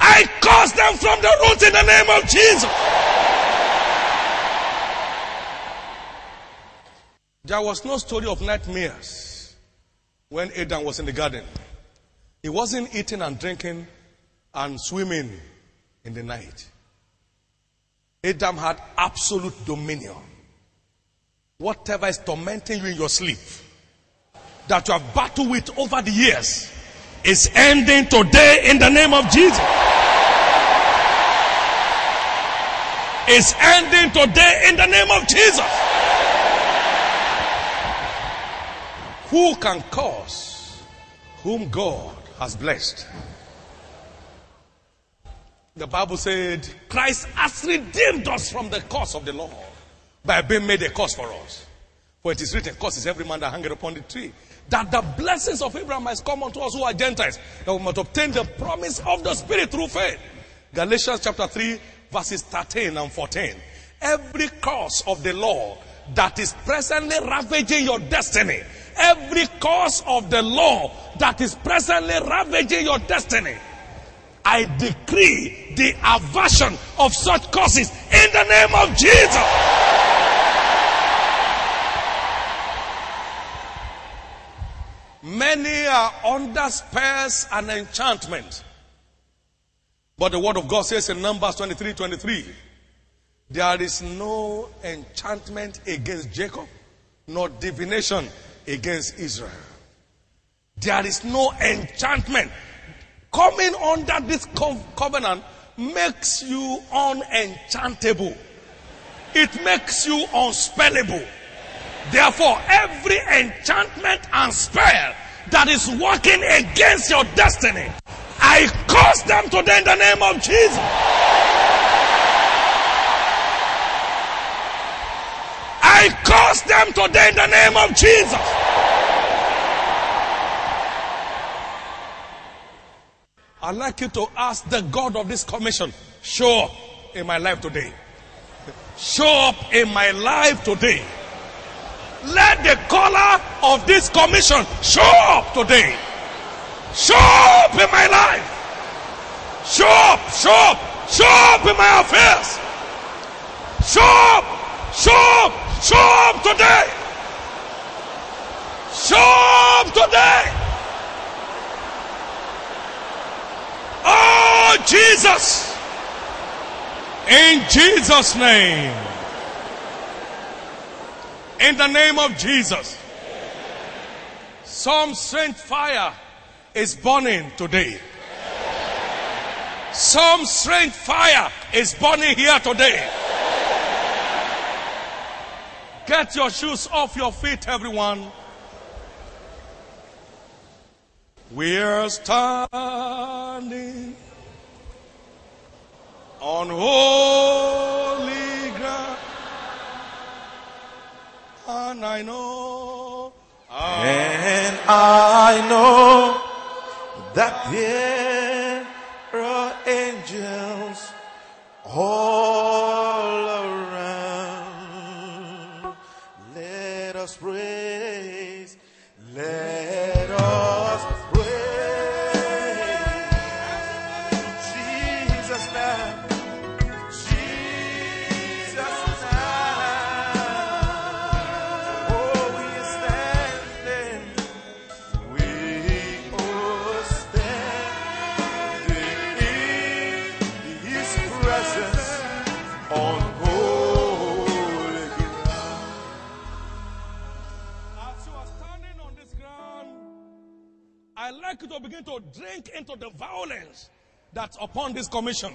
I cast them from the root in the name of Jesus. There was no story of nightmares when Adam was in the garden. He wasn't eating and drinking and swimming in the night. Adam had absolute dominion. Whatever is tormenting you in your sleep, that you have battled with over the years, is ending today in the name of Jesus. Is ending today in the name of Jesus. Who can cause whom God has blessed? The Bible said Christ has redeemed us from the curse of the law by being made a curse for us. For it is written, curse is every man that hangeth upon the tree. That the blessings of Abraham might come unto us who are Gentiles, that we might obtain the promise of the Spirit through faith. Galatians chapter 3, verses 13 and 14. Every curse of the law that is presently ravaging your destiny every cause of the law that is presently ravaging your destiny. I decree the aversion of such causes in the name of Jesus. Many are under spells and enchantment. But the word of God says in Numbers 23 23, there is no enchantment against Jacob, nor divination against Israel. There is no enchantment. Coming under this covenant makes you unenchantable. It makes you unspellable. Therefore, every enchantment and spell that is working against your destiny, I curse them today in the name of Jesus. I curse them today in the name of Jesus. I'd like you to ask the God of this commission, show up in my life today. Show up in my life today. Let the color of this commission show up today. Show up in my life. Show up, show up, show up in my affairs. Show up, show up, Show up today. Show up today. Oh, Jesus. In Jesus' name. In the name of Jesus. Some strange fire is burning today. Some strange fire is burning here today. Get your shoes off your feet, everyone. We're standing on holy ground. And I know. And I know that there are angels all us upon this commission.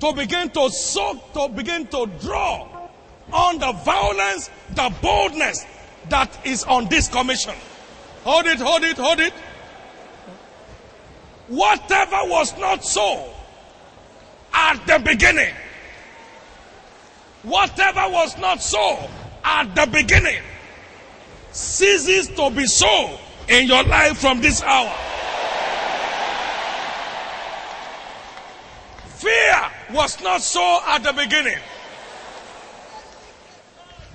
To begin to soak, to begin to draw on the violence, the boldness that is on this commission. Hold it, hold it, hold it. Whatever was not so at the beginning, whatever was not so at the beginning, ceases to be so in your life from this hour. Fear was not so at the beginning.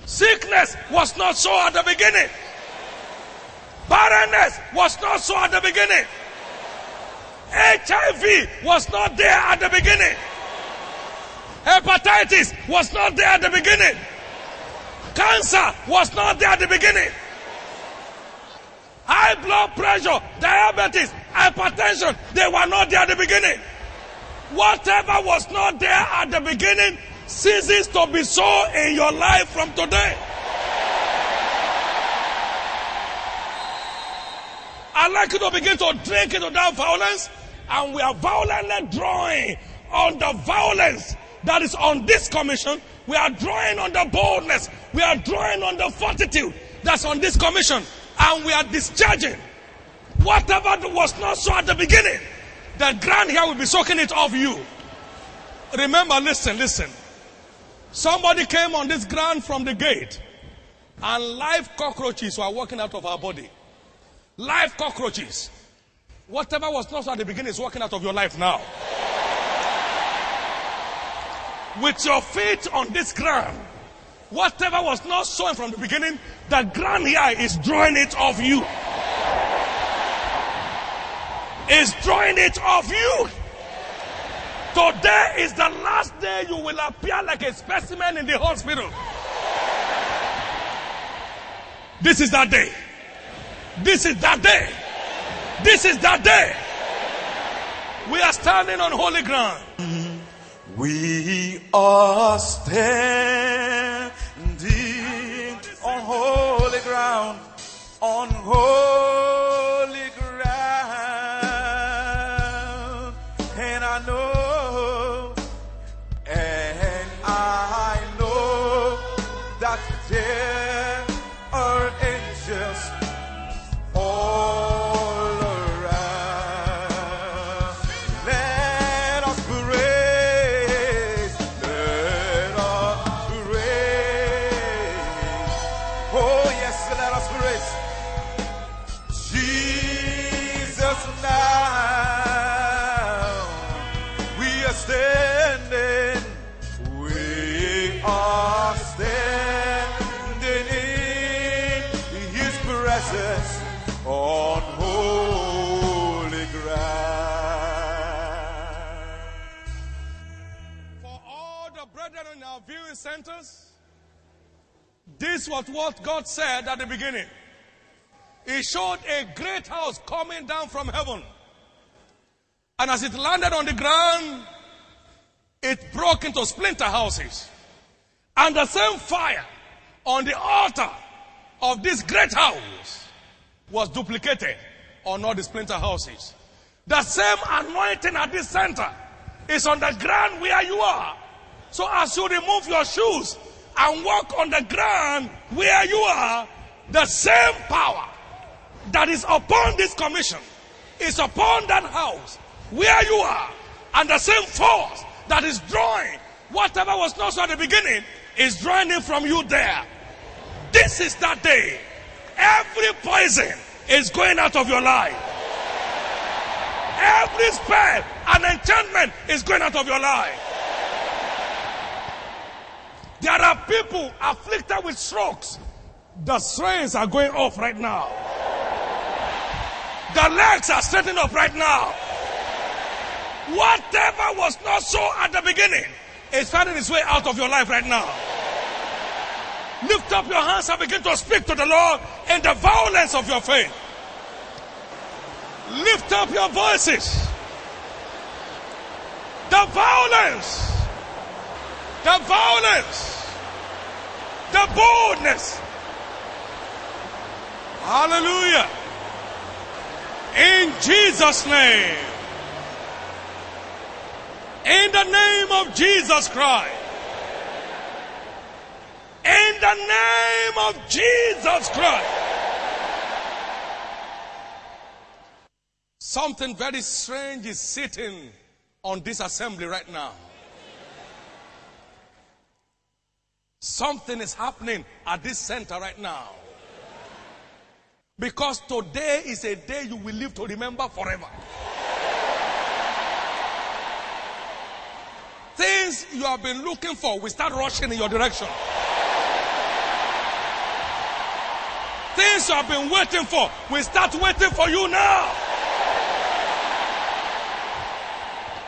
Sickness was not so at the beginning. Barrenness was not so at the beginning. HIV was not there at the beginning. Hepatitis was not there at the beginning. Cancer was not there at the beginning. High blood pressure, diabetes, hypertension, they were not there at the beginning. Whatever was not there at the beginning ceases to be so in your life from today. I'd like you to begin to drink into that violence, and we are violently drawing on the violence that is on this commission. We are drawing on the boldness. We are drawing on the fortitude that's on this commission. And we are discharging whatever was not so at the beginning. The ground here will be soaking it off you. Remember, listen, listen. Somebody came on this ground from the gate, and live cockroaches were walking out of our body. Live cockroaches. Whatever was not at the beginning is walking out of your life now. With your feet on this ground, whatever was not sown from the beginning, the ground here is drawing it off you. Is drawing it off you. Today is the last day you will appear like a specimen in the hospital. This is that day. This is that day. This is that day. We are standing on holy ground. We are standing on holy ground, on holy was what God said at the beginning. He showed a great house coming down from heaven. And as it landed on the ground, it broke into splinter houses. And the same fire on the altar of this great house was duplicated on all the splinter houses. The same anointing at this center is on the ground where you are. So as you remove your shoes and walk on the ground where you are, the same power that is upon this commission is upon that house where you are. And the same force that is drawing whatever was not so at the beginning is drawing it from you there. This is that day. Every poison is going out of your life. Every spell and enchantment is going out of your life. There are people afflicted with strokes. The strains are going off right now. The legs are straightening up right now. Whatever was not so at the beginning is finding its way out of your life right now. Lift up your hands and begin to speak to the Lord in the violence of your faith. Lift up your voices. The violence, the violence, the boldness. Hallelujah. In Jesus' name. In the name of Jesus Christ. In the name of Jesus Christ. Something very strange is sitting on this assembly right now. Something is happening at this center right now. Because today is a day you will live to remember forever. Things you have been looking for will start rushing in your direction. Things you have been waiting for will start waiting for you now.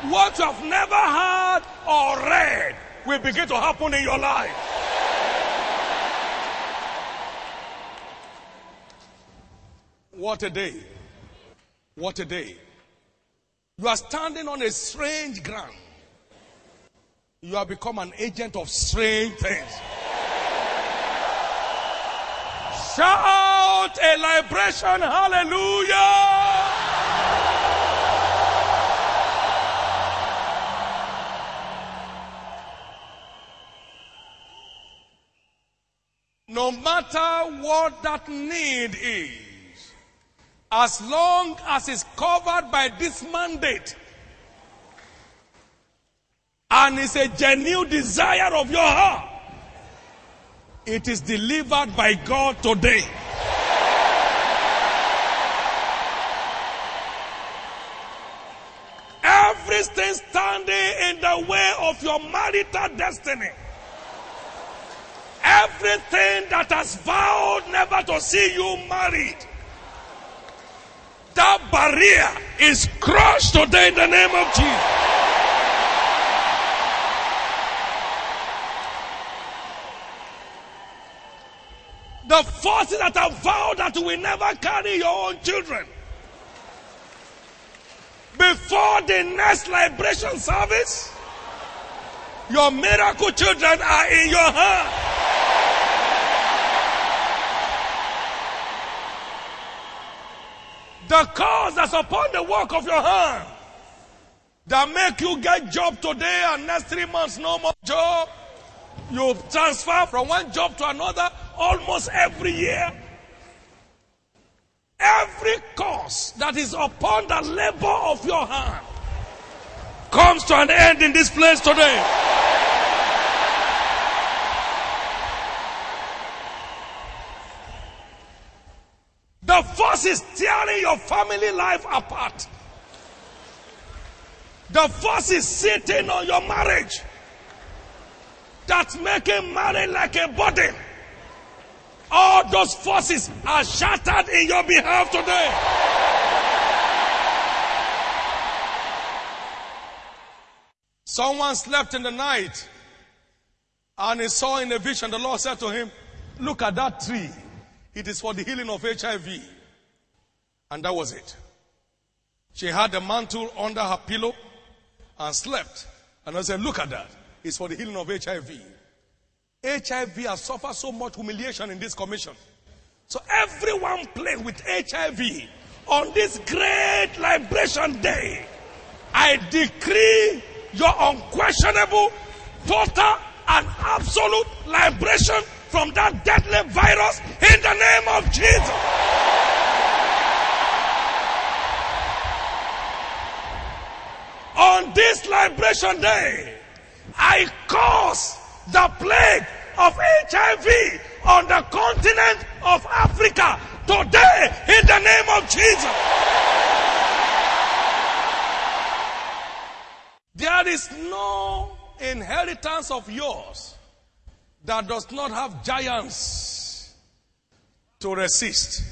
What you have never heard or read will begin to happen in your life. What a day. What a day. You are standing on a strange ground. You have become an agent of strange things. Shout a liberation, hallelujah! No matter what that need is, as long as it's covered by this mandate. And it's a genuine desire of your heart, it is delivered by God today. Everything standing in the way of your marital destiny. Everything that has vowed never to see you married, that barrier is crushed today in the name of Jesus. The forces that have vowed that will never carry your own children. Before the next liberation service, your miracle children are in your hand. The cause that's upon the work of your hand that make you get job today and next three months no more job. You transfer from one job to another almost every year. Every cause that is upon the labor of your hand comes to an end in this place today. The force is tearing your family life apart. The force is sitting on your marriage. That's making marriage like a burden. All those forces are shattered in your behalf today. Someone slept in the night and he saw in a vision the Lord said to him, Look at that tree. It is for the healing of HIV. And that was it. She had the mantle under her pillow and slept. And I said, look at that. It's for the healing of HIV. HIV has suffered so much humiliation in this commission. So everyone playing with HIV on this great liberation day, I decree your unquestionable, total, and absolute liberation from that deadly virus in the name of Jesus. On this liberation day, I cause the plague of HIV on the continent of Africa today in the name of Jesus. There is no inheritance of yours that does not have giants to resist.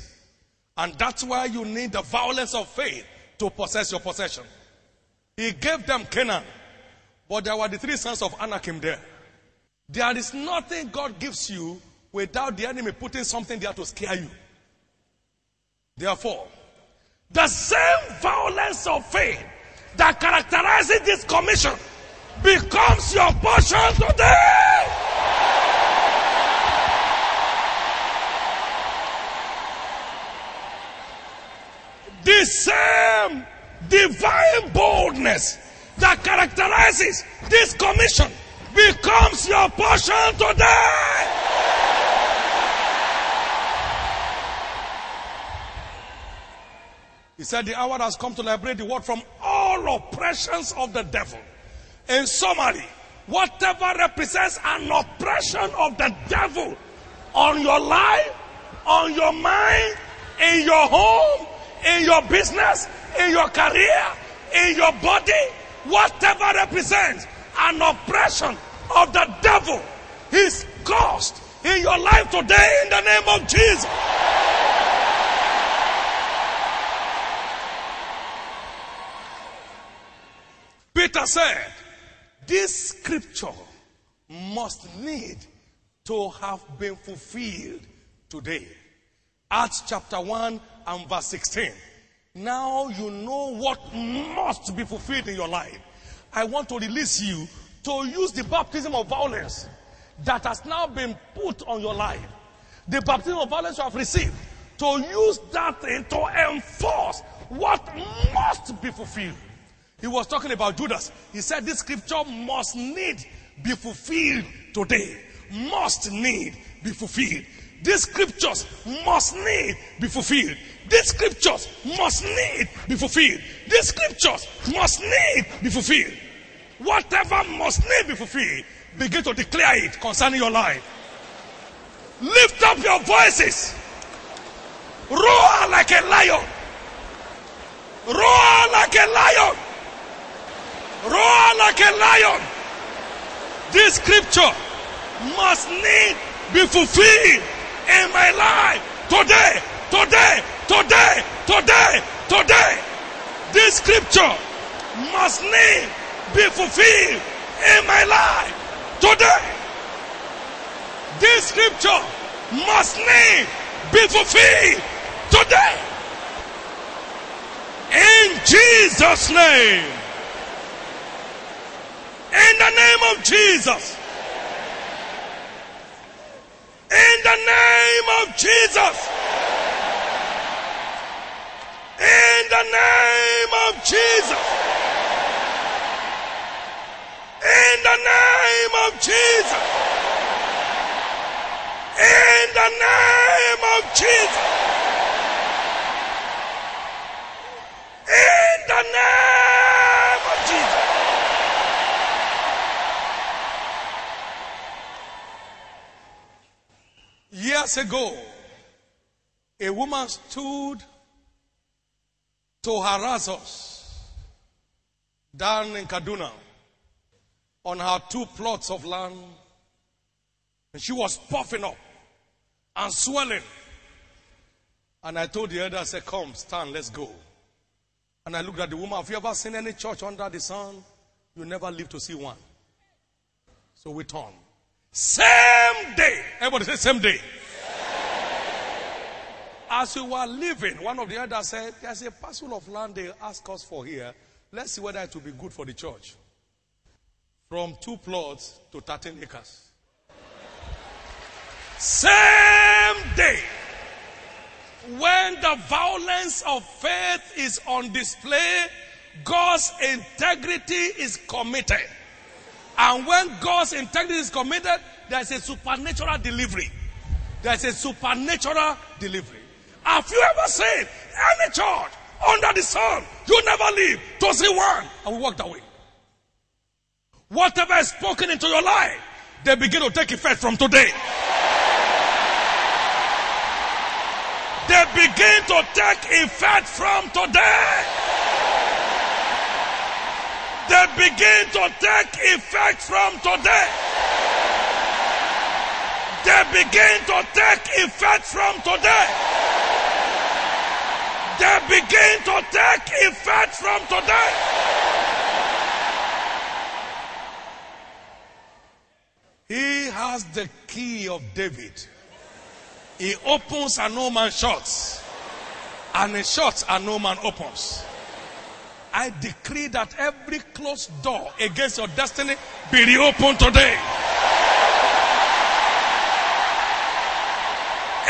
And that's why you need the violence of faith to possess your possession. He gave them Canaan, but there were the three sons of Anakim there. There is nothing God gives you without the enemy putting something there to scare you. Therefore, the same violence of faith that characterizes this commission becomes your portion today. The same divine boldness that characterizes this commission becomes your portion today. He said, The hour has come to liberate the world from all oppressions of the devil. In summary, whatever represents an oppression of the devil on your life, on your mind, in your home, in your business, in your career, in your body, whatever represents an oppression of the devil is caused in your life today in the name of Jesus. Peter said, This scripture must need to have been fulfilled today. Acts chapter 1 and verse 16. Now you know what must be fulfilled in your life. I want to release you to use the baptism of violence that has now been put on your life. The baptism of violence you have received. To use that thing to enforce what must be fulfilled. He was talking about Judas. He said this scripture must need be fulfilled today. Must need be fulfilled. These scriptures must need be fulfilled. These scriptures must need be fulfilled. These scriptures must need be fulfilled. Whatever must need be fulfilled, begin to declare it concerning your life. Lift up your voices. Roar like a lion. Roar like a lion. Roar like a lion. This scripture must need be fulfilled in my life today, today, today, today, today. This scripture must need be fulfilled in my life today. This scripture must need be fulfilled today. In Jesus' name. In the name of Jesus. In the name of Jesus. In the name of Jesus. In the name of Jesus. In the name of Jesus. In the name of Jesus. Years ago, a woman stood to harass us down in Kaduna on her two plots of land. And she was puffing up and swelling. And I told the elder, I said, Come, stand, let's go. And I looked at the woman. Have you ever seen any church under the sun? You never live to see one. So we turned. Same day. Everybody say same day. As we were leaving, one of the elders said, There's a parcel of land they ask us for here. Let's see whether it will be good for the church. From two plots to 13 acres. Same day. When the violence of faith is on display, God's integrity is committed. And when God's integrity is committed, there's a supernatural delivery. There's a supernatural delivery. Have you ever seen any church under the sun? You never leave to see one and walked away. Whatever is spoken into your life, they begin to take effect from today. They begin to take effect from today. They begin to take effect from today. They begin to take effect from today. They begin to take effect from today. He has the key of David. He opens and no man shuts. And he shuts and no man opens. I decree that every closed door against your destiny be reopened today.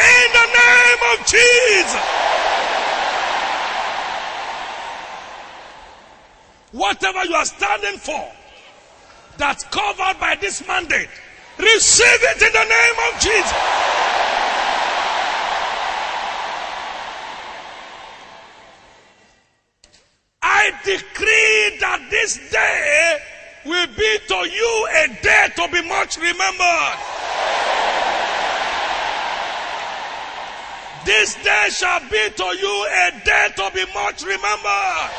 In the name of Jesus. Whatever you are standing for that's covered by this mandate, receive it in the name of Jesus. Decree that this day will be to you a day to be much remembered. This day shall be to you a day to be much remembered.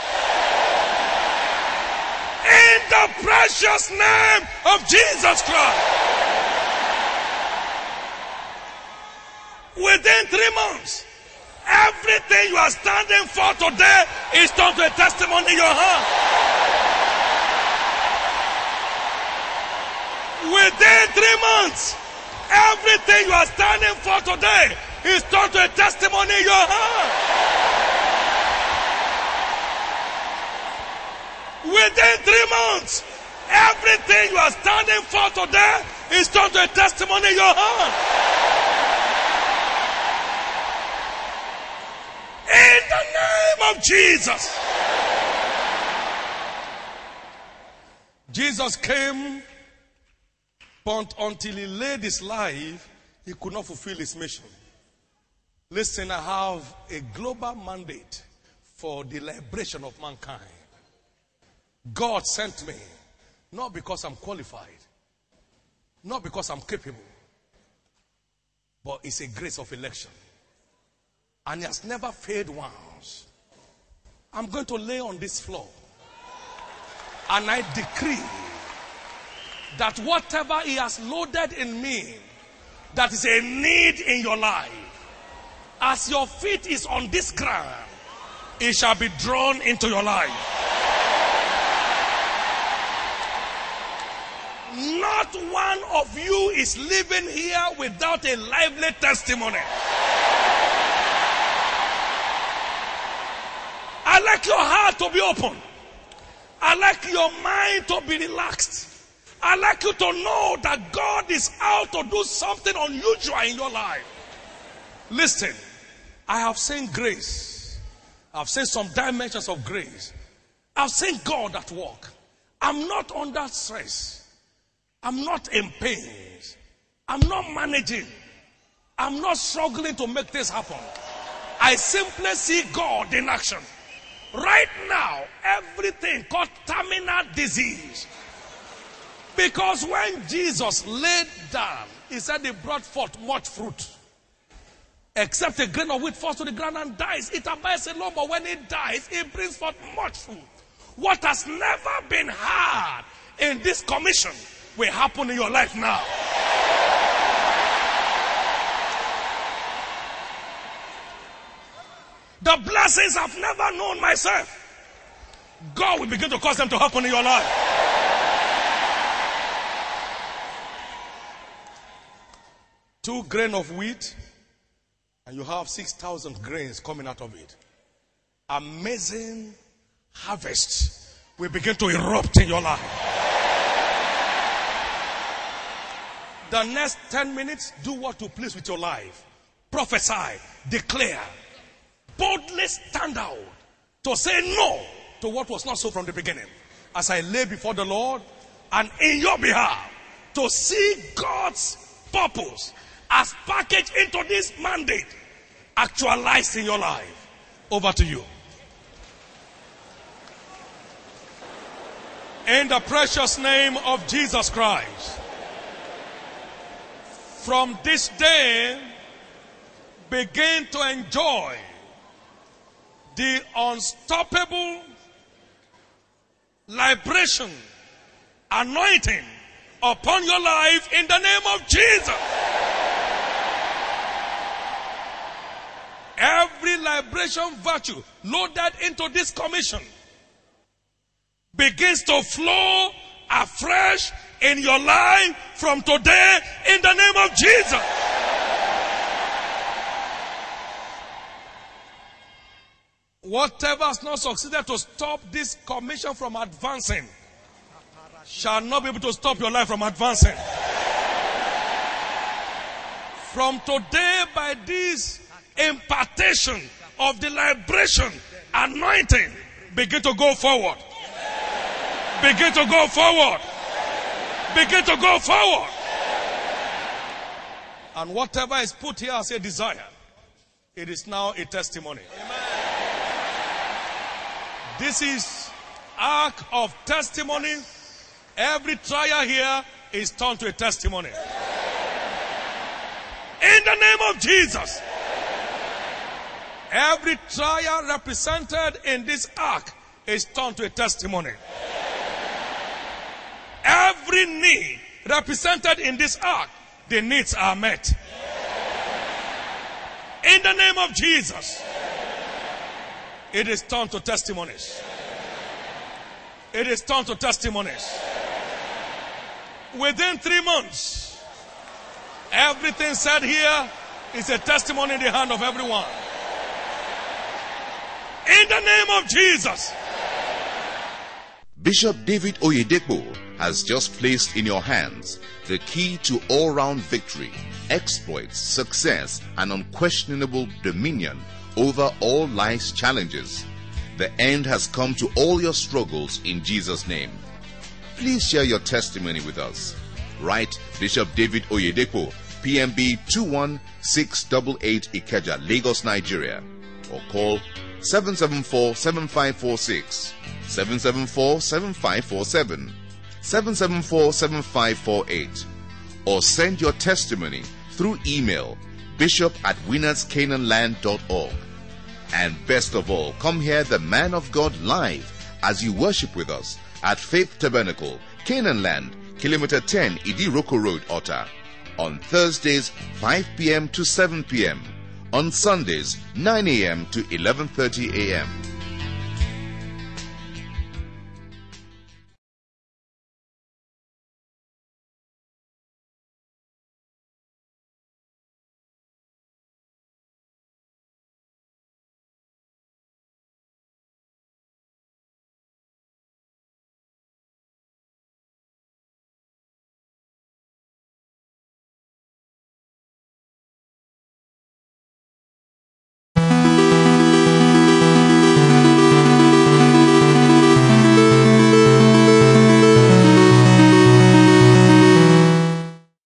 In the precious name of Jesus Christ. Within three months, everything you are standing for today is turned to a testimony in your hand. Within three months, everything you are standing for today is turned to a testimony in your hand. Within three months, everything you are standing for today is turned to a testimony in your hand. In the name of Jesus. Jesus came, but until he laid his life, he could not fulfill his mission. Listen, I have a global mandate for the liberation of mankind. God sent me, not because I'm qualified, not because I'm capable, but it's a grace of election. And he has never failed once. I'm going to lay on this floor. And I decree that whatever he has loaded in me, that is a need in your life, as your feet is on this ground, it shall be drawn into your life. Not one of you is living here without a lively testimony. I like your heart to be open. I like your mind to be relaxed. I like you to know that God is out to do something unusual in your life. Listen, I have seen grace. I've seen some dimensions of grace. I've seen God at work. I'm not under stress. I'm not in pain. I'm not managing. I'm not struggling to make this happen. I simply see God in action. Right now, everything called terminal disease. Because when Jesus laid down, he said he brought forth much fruit. Except a grain of wheat falls to the ground and dies. It abides alone, but when it dies, it brings forth much fruit. What has never been had in this commission will happen in your life now. The blessings I've never known myself. God will begin to cause them to happen in your life. Two grain of wheat, and you have 6,000 grains coming out of it. Amazing harvest will begin to erupt in your life. The next 10 minutes, do what you please with your life. Prophesy, declare, boldly stand out to say no to what was not so from the beginning. As I lay before the Lord and in your behalf to see God's purpose as packaged into this mandate actualized in your life. Over to you. In the precious name of Jesus Christ. From this day, begin to enjoy the unstoppable liberation, anointing upon your life in the name of Jesus. Every liberation virtue loaded into this commission begins to flow afresh in your life from today in the name of Jesus. Whatever has not succeeded to stop this commission from advancing shall not be able to stop your life from advancing. From today, by this impartation of the liberation anointing, begin to go forward. Begin to go forward. Begin to go forward. And whatever is put here as a desire, it is now a testimony. This is ark of testimony. Every trial here is turned to a testimony. In the name of Jesus. Every trial represented in this ark is turned to a testimony. Every need represented in this ark, the needs are met. In the name of Jesus, it is turned to testimonies. It is turned to testimonies. Within three months, everything said here is a testimony in the hand of everyone. In the name of Jesus. Bishop David Oyedepo has just placed in your hands the key to all round victory, exploits, success, and unquestionable dominion over all life's challenges. The end has come to all your struggles in Jesus' name. Please share your testimony with us. Write Bishop David Oyedepo, PMB 21688 Ikeja, Lagos, Nigeria, or call 774 7546, 774 7547, 774 7548, or send your testimony through email bishop at winnerscanaanland.org. And best of all, come hear the man of God live as you worship with us at Faith Tabernacle, Canaan Land, Kilometer 10, Idiroko Road, Otta. On Thursdays, 5 p.m. to 7 p.m. On Sundays, 9 a.m. to 11.30 a.m.